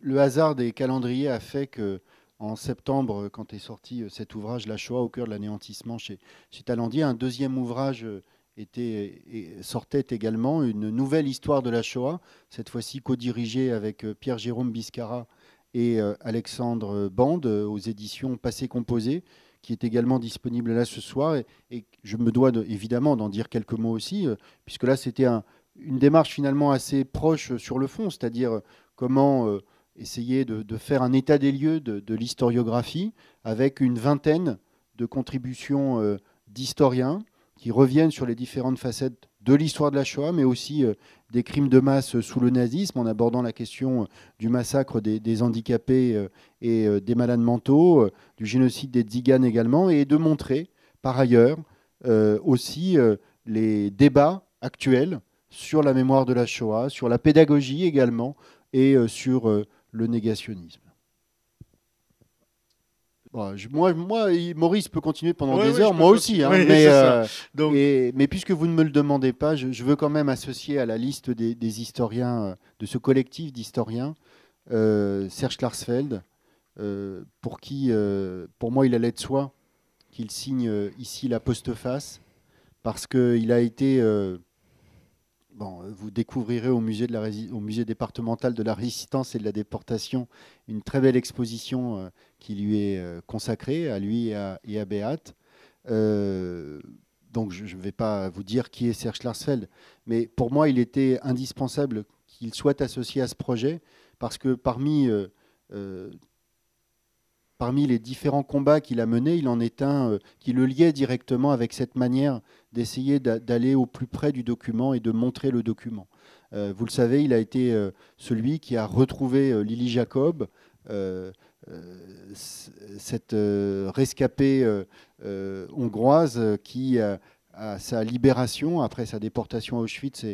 le hasard des calendriers a fait que en septembre, quand est sorti euh, cet ouvrage, La Shoah au cœur de l'anéantissement chez, chez Talandier, un deuxième ouvrage euh, était, sortait également, une nouvelle histoire de la Shoah, cette fois-ci co-dirigée avec euh, Pierre-Jérôme Biscara et Alexandre Bande aux éditions Passé Composé, qui est également disponible là ce soir. Et, je me dois évidemment d'en dire quelques mots aussi, puisque là c'était une démarche finalement assez proche sur le fond, c'est-à-dire comment essayer de, faire un état des lieux de, l'historiographie avec une vingtaine de contributions euh, d'historiens qui reviennent sur les différentes facettes de l'histoire de la Shoah, mais aussi euh, des crimes de masse sous le nazisme, en abordant la question euh, du massacre des, handicapés et des malades mentaux, du génocide des Tziganes également, et de montrer par ailleurs aussi les débats actuels sur la mémoire de la Shoah, sur la pédagogie également, et sur le négationnisme. moi, moi, Maurice peut continuer pendant des heures, moi aussi. Hein, mais, euh, mais, puisque vous ne me le demandez pas, je, veux quand même associer à la liste des, historiens, euh, de ce collectif d'historiens, euh, Serge Klarsfeld, pour qui, pour moi, il allait de soi qu'il signe ici la postface, parce qu'il a été Bon, vous découvrirez au musée, départemental de la résistance et de la déportation une très belle exposition euh, qui lui est euh, consacrée, à lui et à, et. Euh, donc je ne vais pas vous dire qui est Serge Larsfeld, mais pour moi, il était indispensable qu'il soit associé à ce projet, parce que parmi parmi les différents combats qu'il a menés, il en est un euh, qui le liait directement avec cette manière d'essayer d'aller au plus près du document et de montrer le document. Euh, vous le savez, il a été euh, celui qui a retrouvé Lily Jacob, cette rescapée hongroise qui, à sa libération, après sa déportation à Auschwitz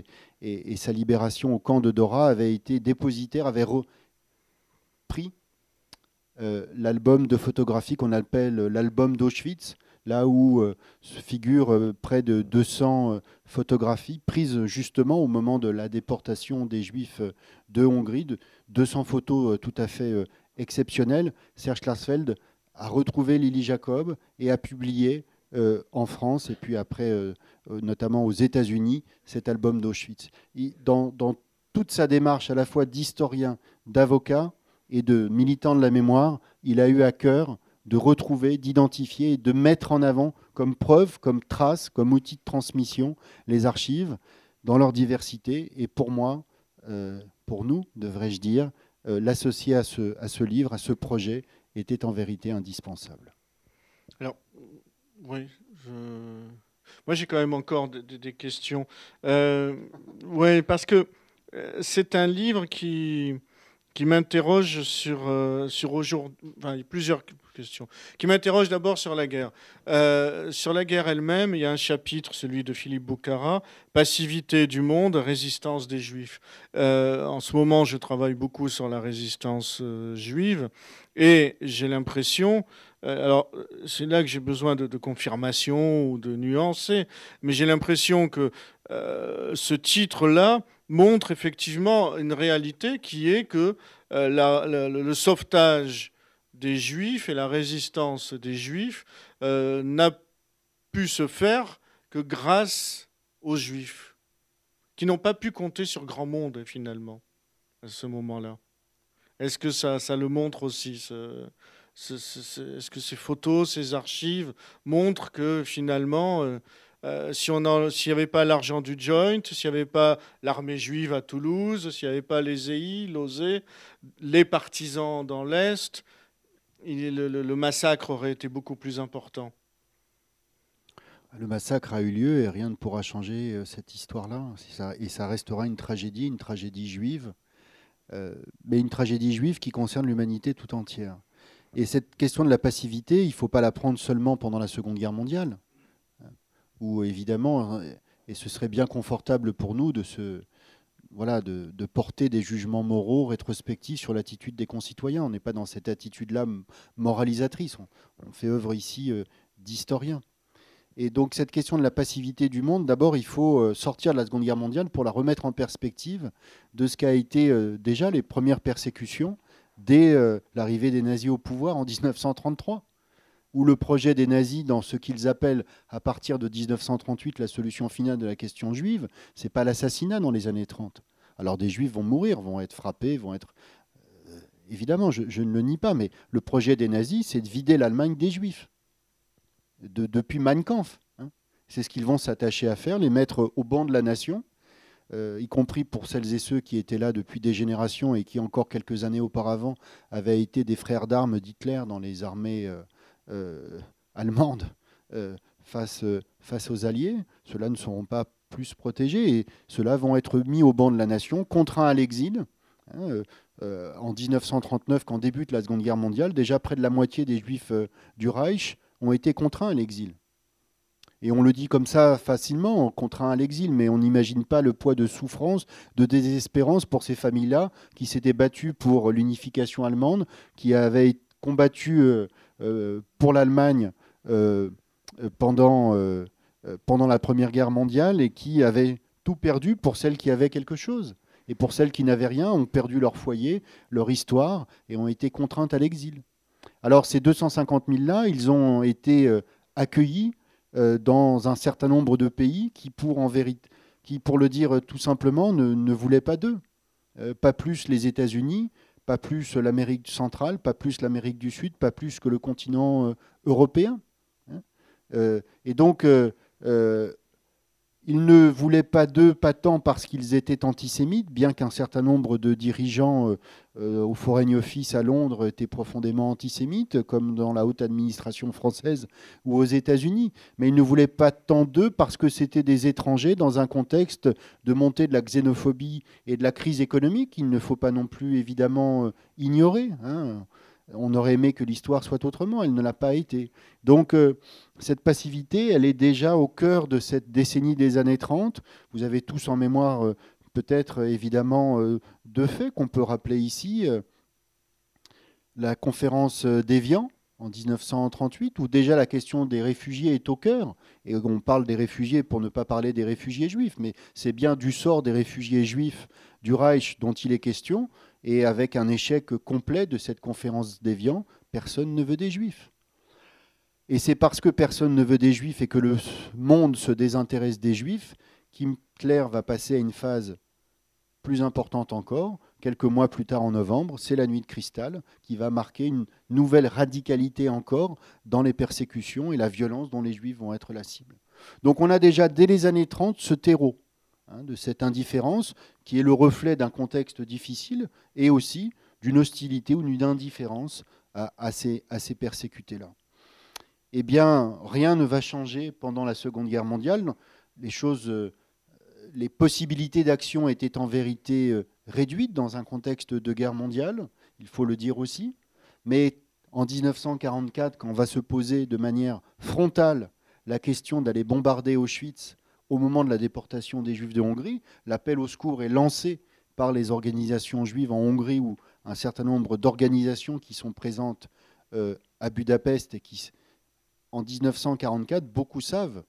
et, sa libération au camp de Dora, avait été dépositaire, avait pris l'album de photographie qu'on appelle l'album d'Auschwitz, là où se figurent près de 200 photographies prises justement au moment de la déportation des Juifs de Hongrie, de 200 photos tout à fait exceptionnelles. Serge Klarsfeld a retrouvé Lily Jacob et a publié en France et puis après notamment aux États-Unis cet album d'Auschwitz. Dans, dans toute sa démarche à la fois d'historien, d'avocat et de militant de la mémoire, il a eu à cœur de retrouver, d'identifier et de mettre en avant comme preuve, comme trace, comme outil de transmission les archives dans leur diversité. Et pour moi, euh, pour nous, devrais-je dire, euh, l'associer à ce, à ce livre, à ce projet, était en vérité indispensable. Alors, oui, moi j'ai quand même encore des, questions. Euh, oui, parce que c'est un livre qui, qui m'interroge sur, sur aujourd'hui, enfin, plusieurs question, qui m'interroge d'abord sur la guerre. Euh, sur la guerre elle-même, il y a un chapitre, celui de Philippe Boucara, Passivité du monde, résistance des Juifs. Euh, en ce moment, je travaille beaucoup sur la résistance euh, juive et j'ai l'impression, alors c'est là que j'ai besoin de, de, confirmation ou de nuancer, mais j'ai l'impression que ce titre-là montre effectivement une réalité qui est que la, le sauvetage des Juifs et la résistance des Juifs euh, n'a pu se faire que grâce aux Juifs, qui n'ont pas pu compter sur grand monde finalement à ce moment-là. Est-ce que ça, ça, le montre aussi Est-ce que ces photos, ces archives montrent que finalement, euh, euh, si on s'il n'y avait pas l'argent du joint, s'il n'y avait pas l'armée juive à Toulouse, s'il n'y avait pas les EI, l'OSE, les partisans dans l'Est, le, massacre aurait été beaucoup plus important. Le massacre a eu lieu et rien ne pourra changer euh, cette histoire-là. Et ça restera une tragédie, une tragédie juive, euh, mais une tragédie juive qui concerne l'humanité tout entière. Et cette question de la passivité, il ne faut pas la prendre seulement pendant la Seconde Guerre mondiale, où évidemment, et ce serait bien confortable pour nous de se, voilà, de, porter des jugements moraux rétrospectifs sur l'attitude des concitoyens. On n'est pas dans cette attitude-là moralisatrice. On, fait œuvre ici euh, d'historien. Et donc cette question de la passivité du monde, d'abord, il faut euh, sortir de la Seconde Guerre mondiale pour la remettre en perspective de ce qu'a été euh, déjà les premières persécutions dès l'arrivée des nazis au pouvoir en 1933 où le projet des nazis dans ce qu'ils appellent à partir de 1938 la solution finale de la question juive, c'est pas l'assassinat dans les années 30. Alors des juifs vont mourir, vont être frappés, vont être... Euh, évidemment, je, ne le nie pas, mais le projet des nazis, c'est de vider l'Allemagne des juifs. depuis Mein Kampf. Hein. C'est ce qu'ils vont s'attacher à faire, les mettre au banc de la nation, euh, y compris pour celles et ceux qui étaient là depuis des générations et qui, encore quelques années auparavant, avaient été des frères d'armes d'Hitler dans les armées euh, euh, allemandes euh, face, face aux Alliés, ceux-là ne seront pas plus protégés et ceux-là vont être mis au banc de la nation, contraints à l'exil. Hein, euh, en 1939, quand débute la Seconde Guerre mondiale, déjà près de la moitié des Juifs du Reich ont été contraints à l'exil. Et on le dit comme ça facilement, contraints à l'exil, mais on n'imagine pas le poids de souffrance, de désespérance pour ces familles-là qui s'étaient battues pour l'unification allemande, qui avaient combattu euh, pour l'Allemagne euh, pendant, euh, pendant la Première Guerre mondiale et qui avaient tout perdu pour celles qui avaient quelque chose. Et pour celles qui n'avaient rien, ont perdu leur foyer, leur histoire et ont été contraintes à l'exil. Alors ces 250 000-là, ils ont été accueillis dans un certain nombre de pays qui, pour, en vérité, qui, pour le dire tout simplement, ne, ne voulaient pas d'eux. pas plus les États-Unis, pas plus l'Amérique centrale, pas plus l'Amérique du Sud, pas plus que le continent euh, européen. Hein. Euh, et donc, euh, ils ne voulaient pas d'eux, pas tant parce qu'ils étaient antisémites, bien qu'un certain nombre de dirigeants euh, euh, au Foreign Office à Londres étaient profondément antisémites, comme dans la haute administration française ou aux États-Unis. Mais ils ne voulaient pas tant d'eux parce que c'était des étrangers dans un contexte de montée de la xénophobie et de la crise économique qu'il ne faut pas non plus évidemment euh, ignorer. Hein. On aurait aimé que l'histoire soit autrement, elle ne l'a pas été. Donc euh, cette passivité, elle est déjà au cœur de cette décennie des années 30. Vous avez tous en mémoire euh, peut-être évidemment euh, deux faits qu'on peut rappeler ici. la conférence d'Évian en 1938, où déjà la question des réfugiés est au cœur. Et on parle des réfugiés pour ne pas parler des réfugiés juifs, mais c'est bien du sort des réfugiés juifs du Reich dont il est question. Et avec un échec complet de cette conférence d'Évian, personne ne veut des juifs. Et c'est parce que personne ne veut des juifs et que le monde se désintéresse des juifs qu'Himmler va passer à une phase plus importante encore, quelques mois plus tard en novembre, c'est la nuit de cristal qui va marquer une nouvelle radicalité encore dans les persécutions et la violence dont les juifs vont être la cible. Donc on a déjà dès les années 30 ce terreau hein, de cette indifférence qui est le reflet d'un contexte difficile et aussi d'une hostilité ou d'une indifférence à, ces, persécutés-là. Eh bien, rien ne va changer pendant la Seconde Guerre mondiale. Les choses euh, les possibilités d'action étaient en vérité euh, réduites dans un contexte de guerre mondiale, il faut le dire aussi. Mais en 1944, quand on va se poser de manière frontale la question d'aller bombarder Auschwitz au moment de la déportation des Juifs de Hongrie, l'appel au secours est lancé par les organisations juives en Hongrie ou un certain nombre d'organisations qui sont présentes euh, à Budapest et qui, en 1944, beaucoup savent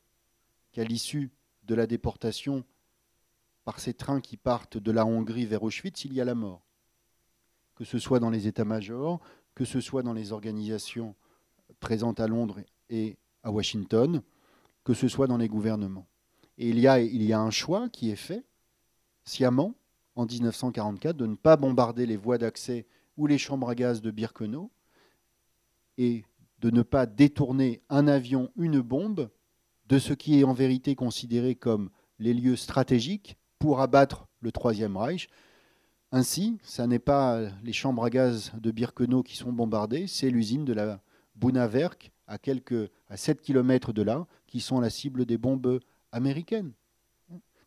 qu'à l'issue de la déportation par ces trains qui partent de la Hongrie vers Auschwitz, il y a la mort. Que ce soit dans les états-majors, que ce soit dans les organisations présentes à Londres et à Washington, que ce soit dans les gouvernements. Et il y a, il y a un choix qui est fait sciemment en 1944 de ne pas bombarder les voies d'accès ou les chambres à gaz de Birkenau et de ne pas détourner un avion, une bombe, de ce qui est en vérité considéré comme les lieux stratégiques pour abattre le Troisième Reich. Ainsi, ce n'est pas les chambres à gaz de Birkenau qui sont bombardées, c'est l'usine de la Bunawerk à, quelques, à 7 km de là qui sont la cible des bombes américaines.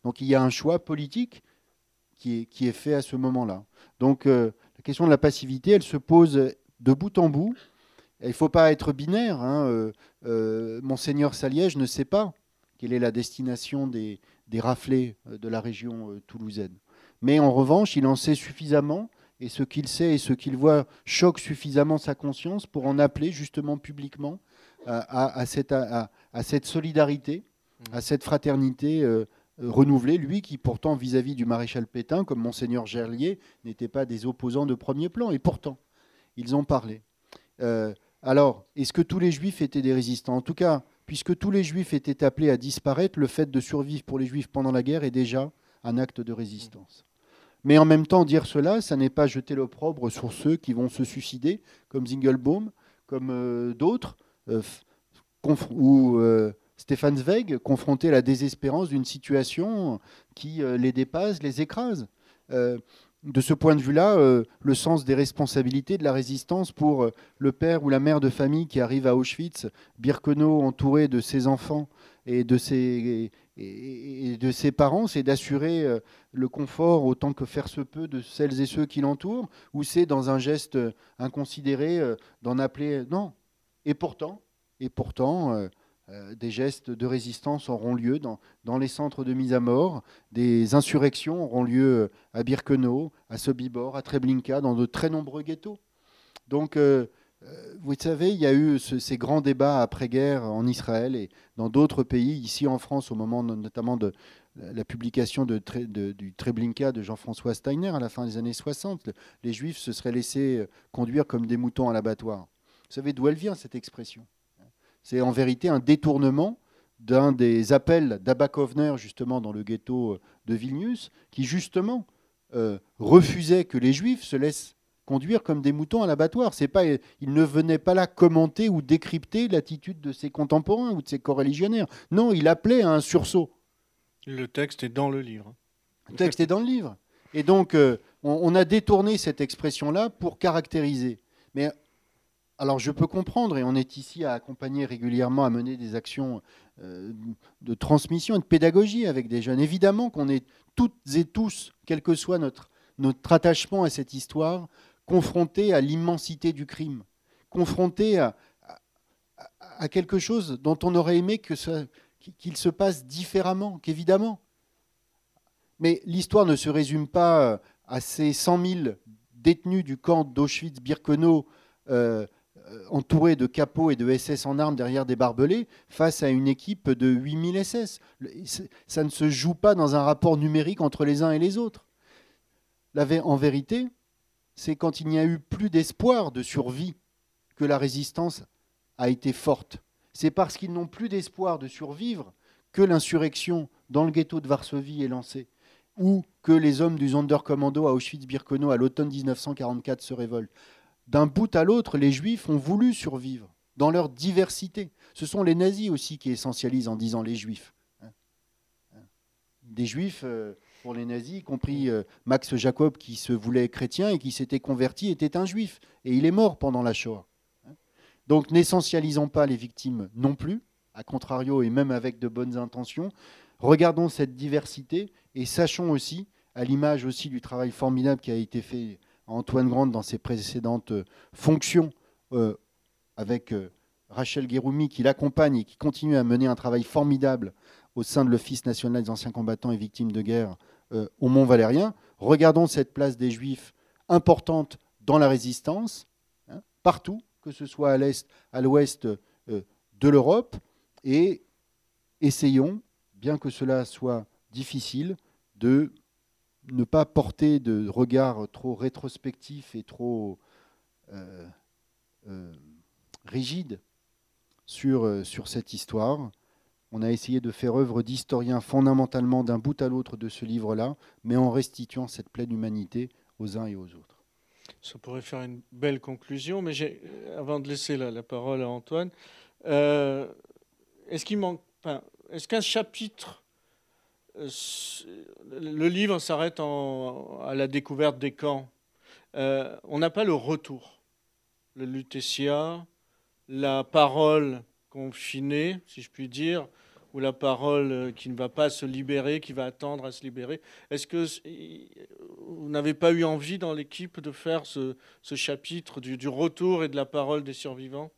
Donc il y a un choix politique qui est, qui est fait à ce moment-là. Donc euh, la question de la passivité, elle se pose de bout en bout. Il ne faut pas être binaire. Hein. Euh, euh, Monseigneur Saliège ne sait pas quelle est la destination des, des raflés de la région toulousaine. Mais en revanche, il en sait suffisamment, et ce qu'il sait et ce qu'il voit choque suffisamment sa conscience pour en appeler justement publiquement à, cette, à, cette, solidarité, à cette fraternité euh, renouvelée, lui qui pourtant vis-à-vis du maréchal Pétain, comme monseigneur Gerlier, n'était pas des opposants de premier plan, et pourtant, ils ont parlé. alors, est-ce que tous les juifs étaient des résistants? En tout cas, puisque tous les juifs étaient appelés à disparaître, le fait de survivre pour les juifs pendant la guerre est déjà un acte de résistance. Mais en même temps, dire cela, ça n'est pas jeter l'opprobre sur ceux qui vont se suicider, comme Zingelbaum, comme euh, d'autres, euh, ou euh, Stéphane Zweig, confrontés à la désespérance d'une situation qui les dépasse, les écrase de ce point de vue-là, euh, le sens des responsabilités de la résistance pour euh, le père ou la mère de famille qui arrive à Auschwitz, Birkenau entouré de ses enfants et de ses, parents, c'est d'assurer euh, le confort autant que faire se peut de celles et ceux qui l'entourent, ou c'est dans un geste inconsidéré d'en appeler... Non. Et pourtant, et pourtant euh, des gestes de résistance auront lieu dans, dans, les centres de mise à mort, des insurrections auront lieu euh, à Birkenau, à Sobibor, à Treblinka, dans de très nombreux ghettos. Donc, euh, vous savez, il y a eu ces grands débats après-guerre en Israël et dans d'autres pays, ici en France, au moment notamment de la publication de, du Treblinka de Jean-François Steiner à la fin des années 60. Les Juifs se seraient laissés conduire comme des moutons à l'abattoir. Vous savez d'où elle vient cette expression? C'est en vérité un détournement d'un des appels d'Abakovner, justement, dans le ghetto euh, de Vilnius, qui, justement, euh, refusait que les Juifs se laissent conduire comme des moutons à l'abattoir. C'est pas, il ne venait pas là commenter ou décrypter l'attitude de ses contemporains ou de ses coreligionnaires. Non, il appelait à un sursaut. Le texte est dans le livre. Le texte est dans le livre. Et donc, euh, on, a détourné cette expression-là pour caractériser. Mais alors je peux comprendre, et on est ici à accompagner régulièrement, à mener des actions euh, de transmission et de pédagogie avec des jeunes. Évidemment qu'on est toutes et tous, quel que soit notre, notre attachement à cette histoire, confrontés à l'immensité du crime, confrontés à, à, quelque chose dont on aurait aimé que qu'il se passe différemment, qu'évidemment. Mais l'histoire ne se résume pas à ces 100 000 détenus du camp d'Auschwitz-Birkenau euh, euh, entourés de capots et de SS en armes derrière des barbelés face à une équipe de 8000 SS. Ça ne se joue pas dans un rapport numérique entre les uns et les autres. En vérité, c'est quand il n'y a eu plus d'espoir de survie que la résistance a été forte. C'est parce qu'ils n'ont plus d'espoir de survivre que l'insurrection dans le ghetto de Varsovie est lancée, ou que les hommes du Sonderkommando à Auschwitz-Birkenau à l'automne 1944 se révoltent. D'un bout à l'autre, les Juifs ont voulu survivre dans leur diversité. Ce sont les nazis aussi qui essentialisent en disant les Juifs. Hein. Hein. Des Juifs, euh, pour les nazis, y compris euh, Max Jacob qui se voulait chrétien et qui s'était converti, était un Juif. Et il est mort pendant la Shoah. Hein. Donc n'essentialisons pas les victimes non plus, à contrario et même avec de bonnes intentions. Regardons cette diversité et sachons aussi, à l'image aussi du travail formidable qui a été fait Antoine Grande dans ses précédentes euh, fonctions euh, avec euh, Rachel Guéroumi qui l'accompagne et qui continue à mener un travail formidable au sein de l'Office national des anciens combattants et victimes de guerre au Mont Valérien. Regardons cette place des Juifs importante dans la résistance, hein, partout, que ce soit à l'est, à l'ouest de l'Europe, et essayons, bien que cela soit difficile, de ne pas porter de regard trop rétrospectif et trop euh, euh, rigide sur, euh, sur cette histoire. On a essayé de faire œuvre d'historien fondamentalement d'un bout à l'autre de ce livre-là, mais en restituant cette pleine humanité aux uns et aux autres. Ça pourrait faire une belle conclusion, mais euh, avant de laisser la, parole à Antoine, est-ce qu'il manque, est-ce qu'un chapitre, le livre s'arrête à la découverte des camps, Euh, on n'a pas le retour, le lutetia, la parole confinée, si je puis dire, ou la parole euh, qui ne va pas se libérer, qui va attendre à se libérer. Est-ce que vous n'avez pas eu envie dans l'équipe de faire ce, ce chapitre du, du retour et de la parole des survivants?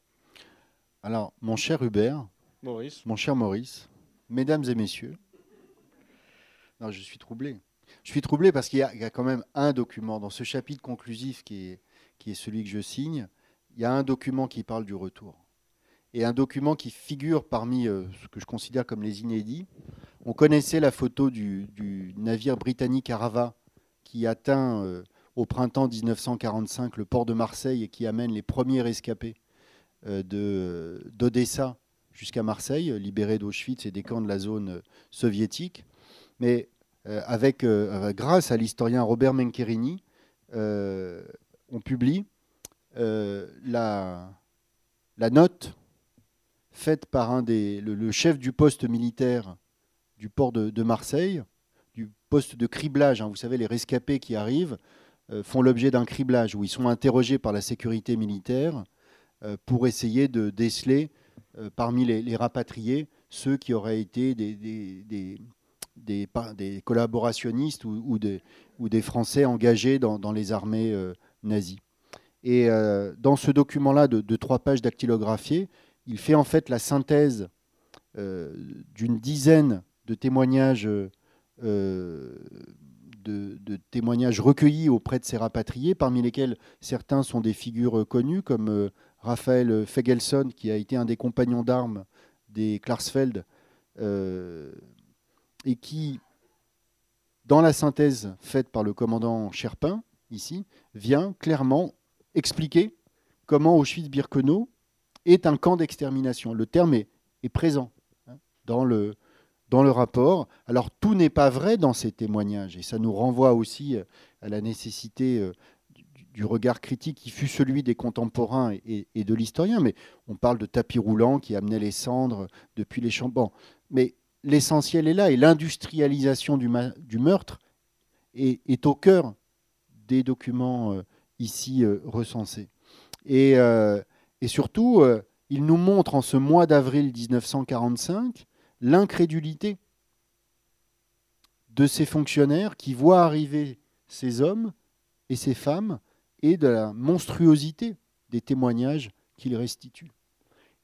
Alors, mon cher Hubert, Maurice. mon cher Maurice, mesdames et messieurs, je suis troublé. Je suis troublé parce qu'il y, a- quand même un document dans ce chapitre conclusif qui est, qui est celui que je signe. Il y a un document qui parle du retour et un document qui figure parmi euh, ce que je considère comme les inédits. On connaissait la photo du, du navire britannique Arava qui atteint euh, au printemps 1945 le port de Marseille et qui amène les premiers rescapés euh, de- d'Odessa jusqu'à Marseille, libérés d'Auschwitz et des camps de la zone euh, soviétique. Mais avec, euh, grâce à l'historien Robert Menkerini, euh, on publie euh, la, note faite par le, chef du poste militaire du port de, Marseille, du poste de criblage. hein. vous savez, les rescapés qui arrivent euh, font l'objet d'un criblage où ils sont interrogés par la sécurité militaire euh, pour essayer de déceler euh, parmi les, rapatriés ceux qui auraient été des- des collaborationnistes ou, des, Français engagés dans, les armées euh, nazies. Et euh, dans ce document-là de, trois pages dactylographiées, il fait en fait la synthèse euh, d'une dizaine de témoignages, recueillis auprès de ces rapatriés, parmi lesquels certains sont des figures connues, comme Raphaël Fegelson, qui a été un des compagnons d'armes des Klarsfeld, et qui, dans la synthèse faite par le commandant Sherpin, ici, vient clairement expliquer comment Auschwitz-Birkenau est un camp d'extermination. Le terme est, présent hein, dans, le, dans le rapport. Alors tout n'est pas vrai dans ces témoignages, et ça nous renvoie aussi euh, à la nécessité euh, du, regard critique qui fut celui des contemporains et, de l'historien. Mais on parle de tapis roulants qui amenaient les cendres depuis les champs. Bon, mais l'essentiel est là, et l'industrialisation du, meurtre est, au cœur des documents euh, ici euh, recensés. Et, euh, surtout, il nous montre en ce mois d'avril 1945 l'incrédulité de ces fonctionnaires qui voient arriver ces hommes et ces femmes et de la monstruosité des témoignages qu'ils restituent.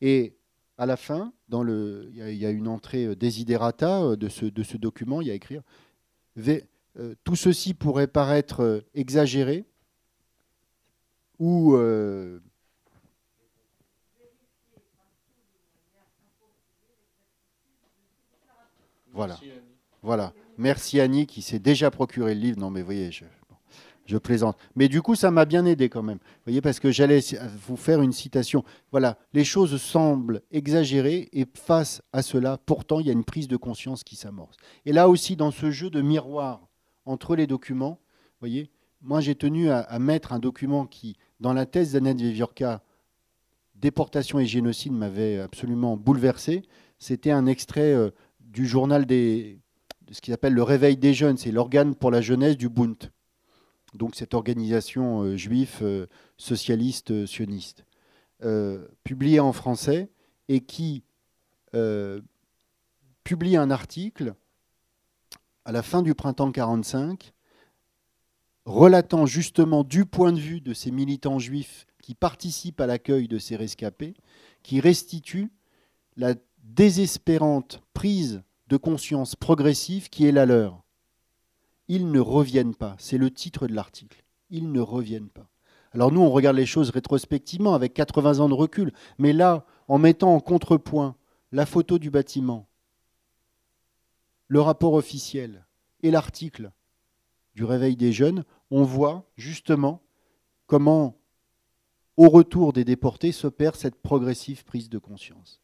Et à la fin, dans le, il y, a une entrée euh, desiderata euh, de ce, de ce document, il y a écrire euh, tout ceci pourrait paraître exagéré ou voilà, voilà. Merci Annie qui s'est déjà procuré le livre. Non mais voyez, je, je plaisante. Mais du coup, ça m'a bien aidé quand même. Vous voyez, parce que j'allais vous faire une citation. Voilà, les choses semblent exagérées et face à cela, pourtant, il y a une prise de conscience qui s'amorce. Et là aussi, dans ce jeu de miroir entre les documents, vous voyez, moi j'ai tenu à, mettre un document qui, dans la thèse d'Annette Viviorca, déportation et génocide m'avait absolument bouleversé. C'était un extrait euh, du journal des, de ce qu'il appelle le Réveil des jeunes, c'est l'organe pour la jeunesse du Bund donc cette organisation euh, juive euh, socialiste euh, sioniste, publiée en français et qui publie un article à la fin du printemps 1945 relatant justement du point de vue de ces militants juifs qui participent à l'accueil de ces rescapés, qui restitue la désespérante prise de conscience progressive qui est la leur. Ils ne reviennent pas. C'est le titre de l'article. Ils ne reviennent pas. Alors nous, on regarde les choses rétrospectivement avec 80 ans de recul. Mais là, en mettant en contrepoint la photo du bâtiment, le rapport officiel et l'article du réveil des jeunes, on voit justement comment, au retour des déportés, s'opère cette progressive prise de conscience.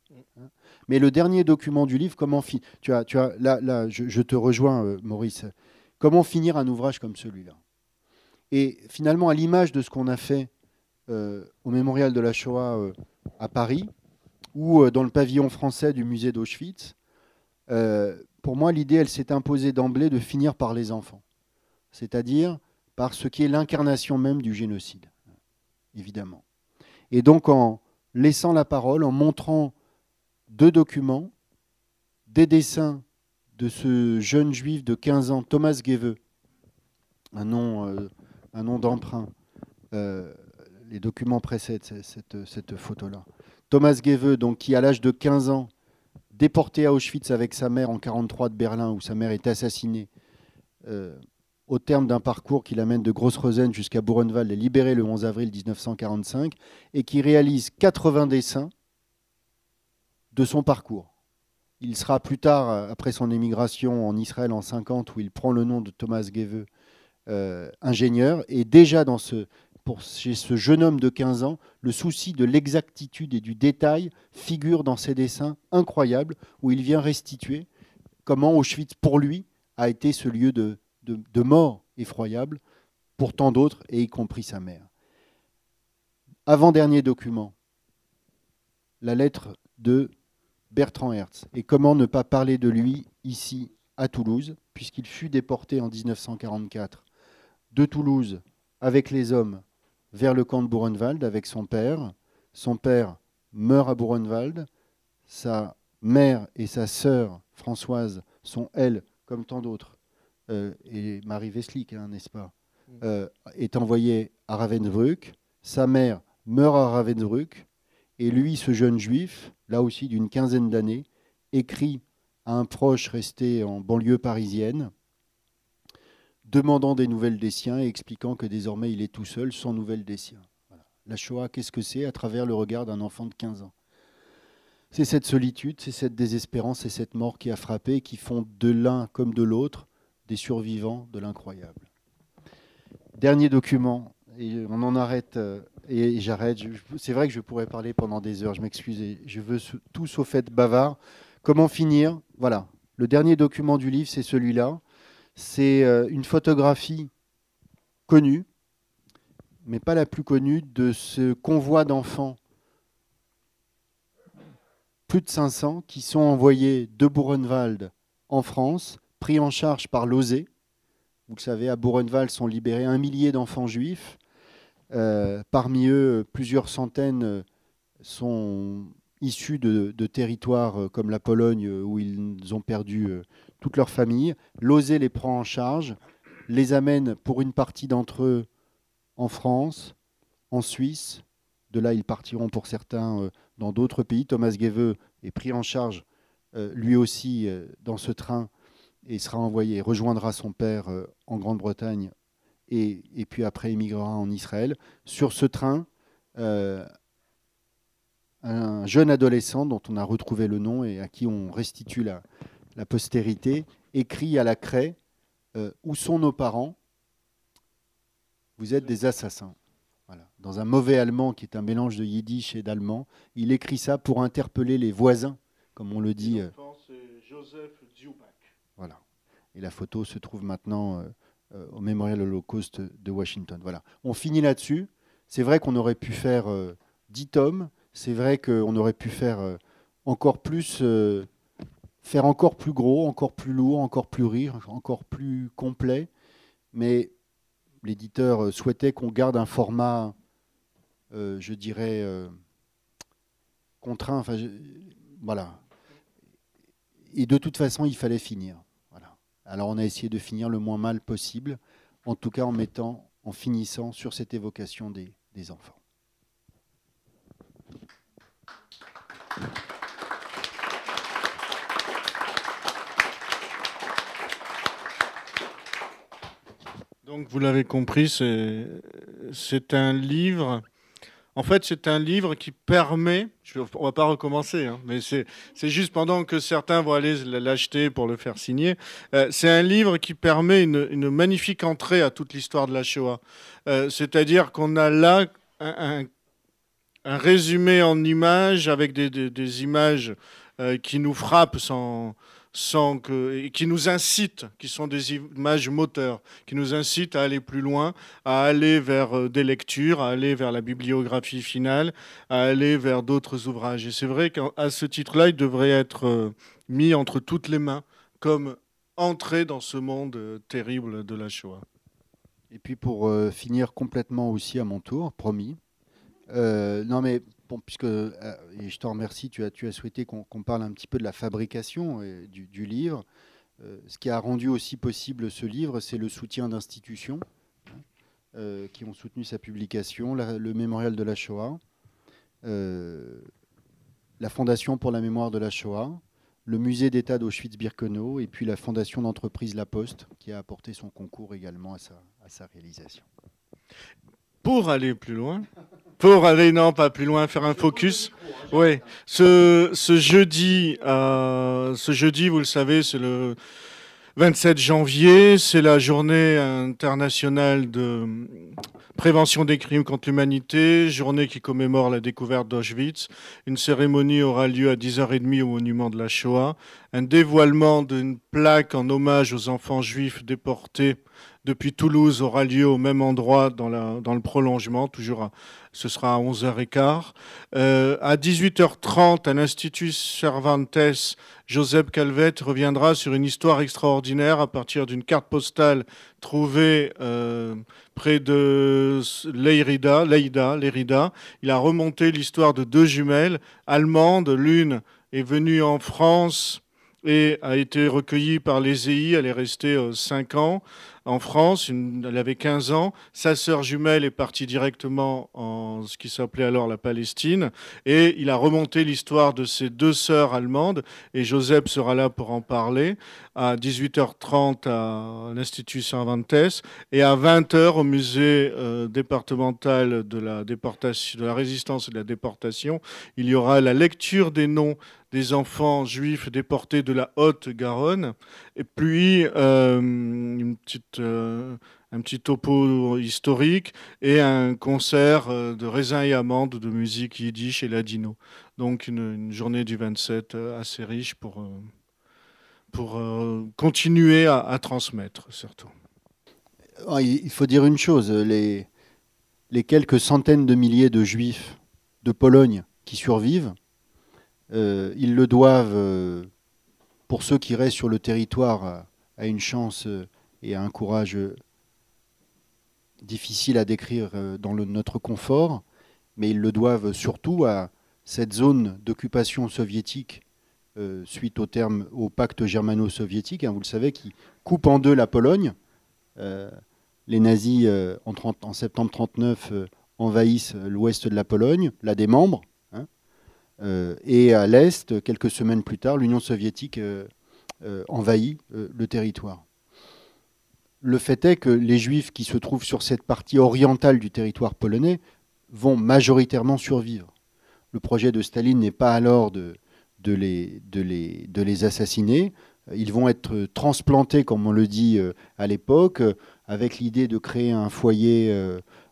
Mais le dernier document du livre, comment tu as, tu as, là, là, je, te rejoins, euh, Maurice. Comment finir un ouvrage comme celui-là? Et finalement, à l'image de ce qu'on a fait euh, au mémorial de la Shoah euh, à Paris, ou euh, dans le pavillon français du musée d'Auschwitz, pour moi, l'idée, elle s'est imposée d'emblée de finir par les enfants, c'est-à-dire par ce qui est l'incarnation même du génocide, évidemment. Et donc, en laissant la parole, en montrant deux documents, des dessins de ce jeune juif de 15 ans, Thomas nom, euh, un nom d'emprunt. Euh, les documents précèdent cette, photo-là. Thomas Geveux, donc, qui à l'âge de 15 ans, déporté à Auschwitz avec sa mère en 43 de Berlin, où sa mère est assassinée, euh, au terme d'un parcours qui l'amène de Gross-Rosen jusqu'à Buchenwald et libéré le 11 avril 1945, et qui réalise 80 dessins de son parcours. Il sera plus tard, euh, après son émigration en Israël en 50, où il prend le nom de Thomas Geveux, euh, ingénieur. Et déjà pour, chez ce jeune homme de 15 ans, le souci de l'exactitude et du détail figure dans ses dessins incroyables, où il vient restituer comment Auschwitz, pour lui, a été ce lieu de, de mort effroyable pour tant d'autres, et y compris sa mère. Avant-dernier document, la lettre de Bertrand Hertz. Et comment ne pas parler de lui ici à Toulouse, puisqu'il fut déporté en 1944 de Toulouse avec les hommes vers le camp de Buchenwald avec son père. Son père meurt à Buchenwald. Sa mère et sa sœur Françoise sont, elles, comme tant d'autres, euh, et Marie Veslik, hein, n'est-ce pas, mm. euh, est envoyée à Ravensbrück. Sa mère meurt à Ravensbrück. Et lui, ce jeune juif, là aussi d'une quinzaine d'années, écrit à un proche resté en banlieue parisienne, demandant des nouvelles des siens et expliquant que désormais il est tout seul, sans nouvelles des siens. La Shoah, qu'est-ce que c'est à travers le regard d'un enfant de 15 ans? C'est cette solitude, c'est cette désespérance, c'est cette mort qui a frappé, qui font de l'un comme de l'autre des survivants de l'incroyable. Dernier document, et on en arrête euh, et j'arrête. C'est vrai que je pourrais parler pendant des heures, je m'excuse. Je veux tout sauf être bavard. Comment finir? Voilà. Le dernier document du livre, c'est celui-là. C'est euh, une photographie connue, mais pas la plus connue, de ce convoi d'enfants, plus de 500, qui sont envoyés de Buchenwald en France, pris en charge par l'OSE. Vous le savez, à Buchenwald sont libérés un millier d'enfants juifs euh, parmi eux, plusieurs centaines euh, sont issus de, territoires euh, comme la Pologne où ils ont perdu toute leur famille. L'OSE les prend en charge, les amène pour une partie d'entre eux en France, en Suisse. De là, ils partiront pour certains dans d'autres pays. Thomas Geveux est pris en charge lui aussi dans ce train et sera envoyé, rejoindra son père en Grande-Bretagne et, puis après émigrera en Israël. Sur ce train, euh, un jeune adolescent dont on a retrouvé le nom et à qui on restitue la, la postérité, écrit à la craie euh, Où sont nos parents? Vous êtes des assassins. Voilà. Dans un mauvais allemand qui est un mélange de yiddish et d'allemand, il écrit ça pour interpeller les voisins, comme on le dit. euh, Joseph voilà. Et la photo se trouve maintenant euh, euh, au Mémorial Holocauste de Washington. Voilà. On finit là-dessus. C'est vrai qu'on aurait pu faire euh, 10 tomes. C'est vrai qu'on aurait pu faire euh, encore plus, euh, faire encore plus gros, encore plus lourd, encore plus rire, encore plus complet. Mais l'éditeur euh, souhaitait qu'on garde un format, euh, je dirais, euh, contraint. Enfin, voilà. Et de toute façon, il fallait finir. Alors on a essayé de finir le moins mal possible, en tout cas en mettant, en finissant sur cette évocation des, des enfants. Donc vous l'avez compris, c'est un livre. En fait, c'est un livre qui permet. Je, on va pas recommencer, hein, mais c'est juste pendant que certains vont aller l'acheter pour le faire signer. euh, c'est un livre qui permet une, magnifique entrée à toute l'histoire de la Shoah. Euh, C'est-à-dire qu'on a là un, résumé en images avec des images euh, qui nous frappent sans sans que qui nous incitent, qui sont des images moteurs qui nous incite à aller plus loin, à aller vers euh, des lectures, à aller vers la bibliographie finale, à aller vers d'autres ouvrages. Et c'est vrai qu'à ce titre-là, il devrait être euh, mis entre toutes les mains comme entrée dans ce monde euh, terrible de la Shoah. Et puis pour finir complètement aussi à mon tour, promis. non mais puisque euh, et je te remercie, tu as, souhaité qu'on parle un petit peu de la fabrication du, livre. Euh, ce qui a rendu aussi possible ce livre, c'est le soutien d'institutions hein, euh, qui ont soutenu sa publication, le Mémorial de la Shoah, la Fondation pour la mémoire de la Shoah, le Musée d'État d'Auschwitz-Birkenau et puis la Fondation d'entreprise La Poste qui a apporté son concours également à sa réalisation. Pour aller plus loin, pour aller, non, pas plus loin, faire un focus. Oui, ce, jeudi, euh, ce jeudi, vous le savez, c'est le 27 janvier, c'est la journée internationale de prévention des crimes contre l'humanité, journée qui commémore la découverte d'Auschwitz. Une cérémonie aura lieu à 10h30 au monument de la Shoah. Un dévoilement d'une plaque en hommage aux enfants juifs déportés depuis Toulouse aura lieu au même endroit dans, le prolongement, toujours à, ce sera à 11h15. Euh, à 18h30, à l'Institut Cervantes, Joseph Calvet reviendra sur une histoire extraordinaire à partir d'une carte postale trouvée euh, près de Leirida, Leida, Lérida. Il a remonté l'histoire de deux jumelles allemandes. L'une est venue en France et a été recueillie par les EI. Elle est restée 5 ans en France, elle avait 15 ans. Sa sœur jumelle est partie directement en ce qui s'appelait alors la Palestine. Et il a remonté l'histoire de ses deux sœurs allemandes. Et Joseph sera là pour en parler à 18h30 à l'Institut Cervantes et à 20h au musée euh, départemental de la, déportation, de la résistance et de la déportation. Il y aura la lecture des noms des enfants juifs déportés de la Haute-Garonne, et puis euh, une petite, euh, un petit topo historique et un concert euh, de raisin et amandes de musique yiddish et ladino. Donc une, journée du 27 euh, assez riche pour, pour continuer à, transmettre surtout. Ah, Il faut dire une chose, les, les quelques centaines de milliers de juifs de Pologne qui survivent, ils le doivent, pour ceux qui restent sur le territoire, à, à une chance euh, et à un courage euh, difficile à décrire euh, dans notre confort, mais ils le doivent surtout à cette zone d'occupation soviétique euh, suite au, terme, au pacte germano-soviétique, hein, vous le savez, qui coupe en deux la Pologne. Euh, les nazis, euh, en, 30, en, septembre 1939, envahissent l'ouest de la Pologne, la démembrent, euh, et à l'est, quelques semaines plus tard, l'Union soviétique euh, euh, envahit euh, le territoire. Le fait est que les juifs qui se trouvent sur cette partie orientale du territoire polonais vont majoritairement survivre. Le projet de Staline n'est pas alors de les assassiner. Ils vont être transplantés, comme on le dit à l'époque, avec l'idée de créer un foyer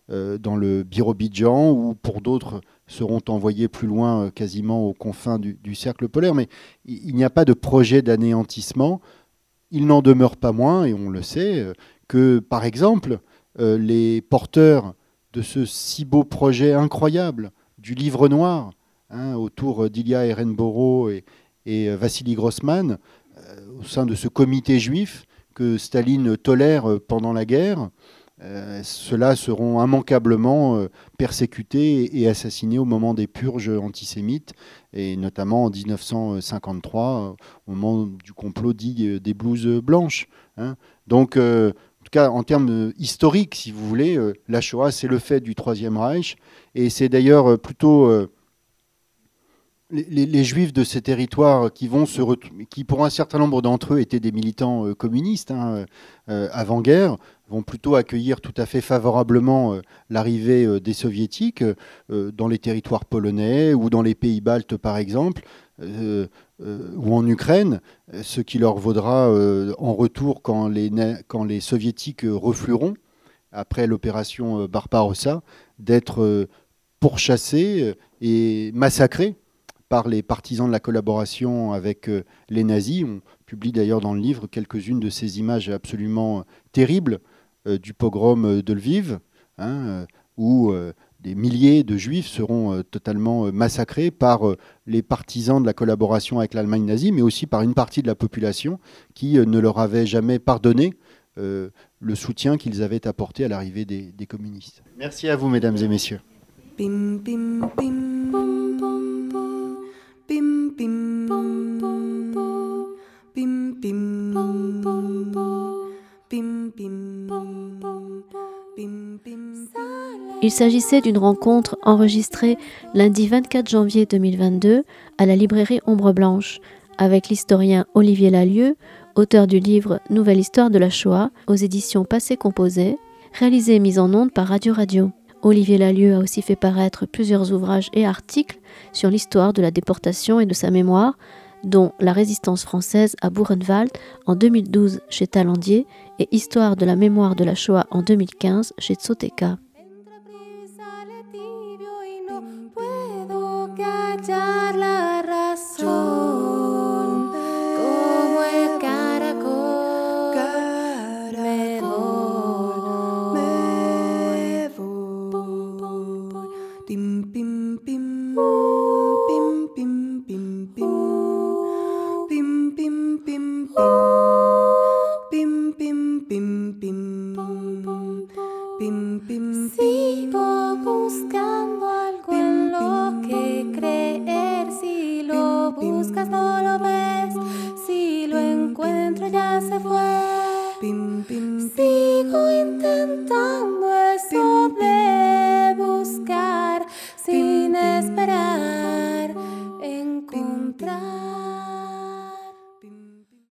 dans le Birobidjan ou pour d'autres seront envoyés plus loin, quasiment aux confins du, cercle polaire. Mais il n'y a pas de projet d'anéantissement. Il n'en demeure pas moins, et on le sait, que par exemple, les porteurs de ce si beau projet incroyable du livre noir hein, autour d'Ilya Ehrenborough et, euh, Vassili Grossman euh, au sein de ce comité juif que Staline tolère euh, pendant la guerre. Ceux-là seront immanquablement persécutés et assassinés au moment des purges antisémites, et notamment en 1953, au moment du complot dit des blouses blanches. Hein. Donc, en tout cas, en termes euh, historiques, si vous voulez, euh, la Shoah, c'est le fait du Troisième Reich. Et c'est d'ailleurs euh, plutôt les, Juifs de ces territoires qui, vont se qui, pour un certain nombre d'entre eux, étaient des militants communistes hein, avant-guerre, vont plutôt accueillir tout à fait favorablement l'arrivée des soviétiques dans les territoires polonais ou dans les pays baltes, par exemple. Euh, ou en Ukraine, ce qui leur vaudra euh, en retour quand les soviétiques reflueront, après l'opération Barbarossa, d'être pourchassés et massacrés par les partisans de la collaboration avec les nazis. On publie d'ailleurs dans le livre quelques-unes de ces images absolument terribles du pogrom de Lviv, hein, où des milliers de juifs seront euh, totalement euh, massacrés par euh, les partisans de la collaboration avec l'Allemagne nazie, mais aussi par une partie de la population qui ne leur avait jamais pardonné le soutien qu'ils avaient apporté à l'arrivée des, communistes. Merci à vous, mesdames et messieurs. Il s'agissait d'une rencontre enregistrée lundi 24 janvier 2022 à la librairie Ombre Blanche avec l'historien Olivier Lalieu, auteur du livre Nouvelle histoire de la Shoah aux éditions Passé Composé, réalisé et mis en onde par Radio Radio. Olivier Lalieu a aussi fait paraître plusieurs ouvrages et articles sur l'histoire de la déportation et de sa mémoire, dont La résistance française à Buchenwald en 2012 chez Talandier et Histoire de la mémoire de la Shoah en 2015 chez Tsoteka. Sigo buscando algo en lo que creer. Si lo buscas, no lo ves. Si lo encuentro, ya se fue. Sigo intentando eso de buscar sin esperar encontrar.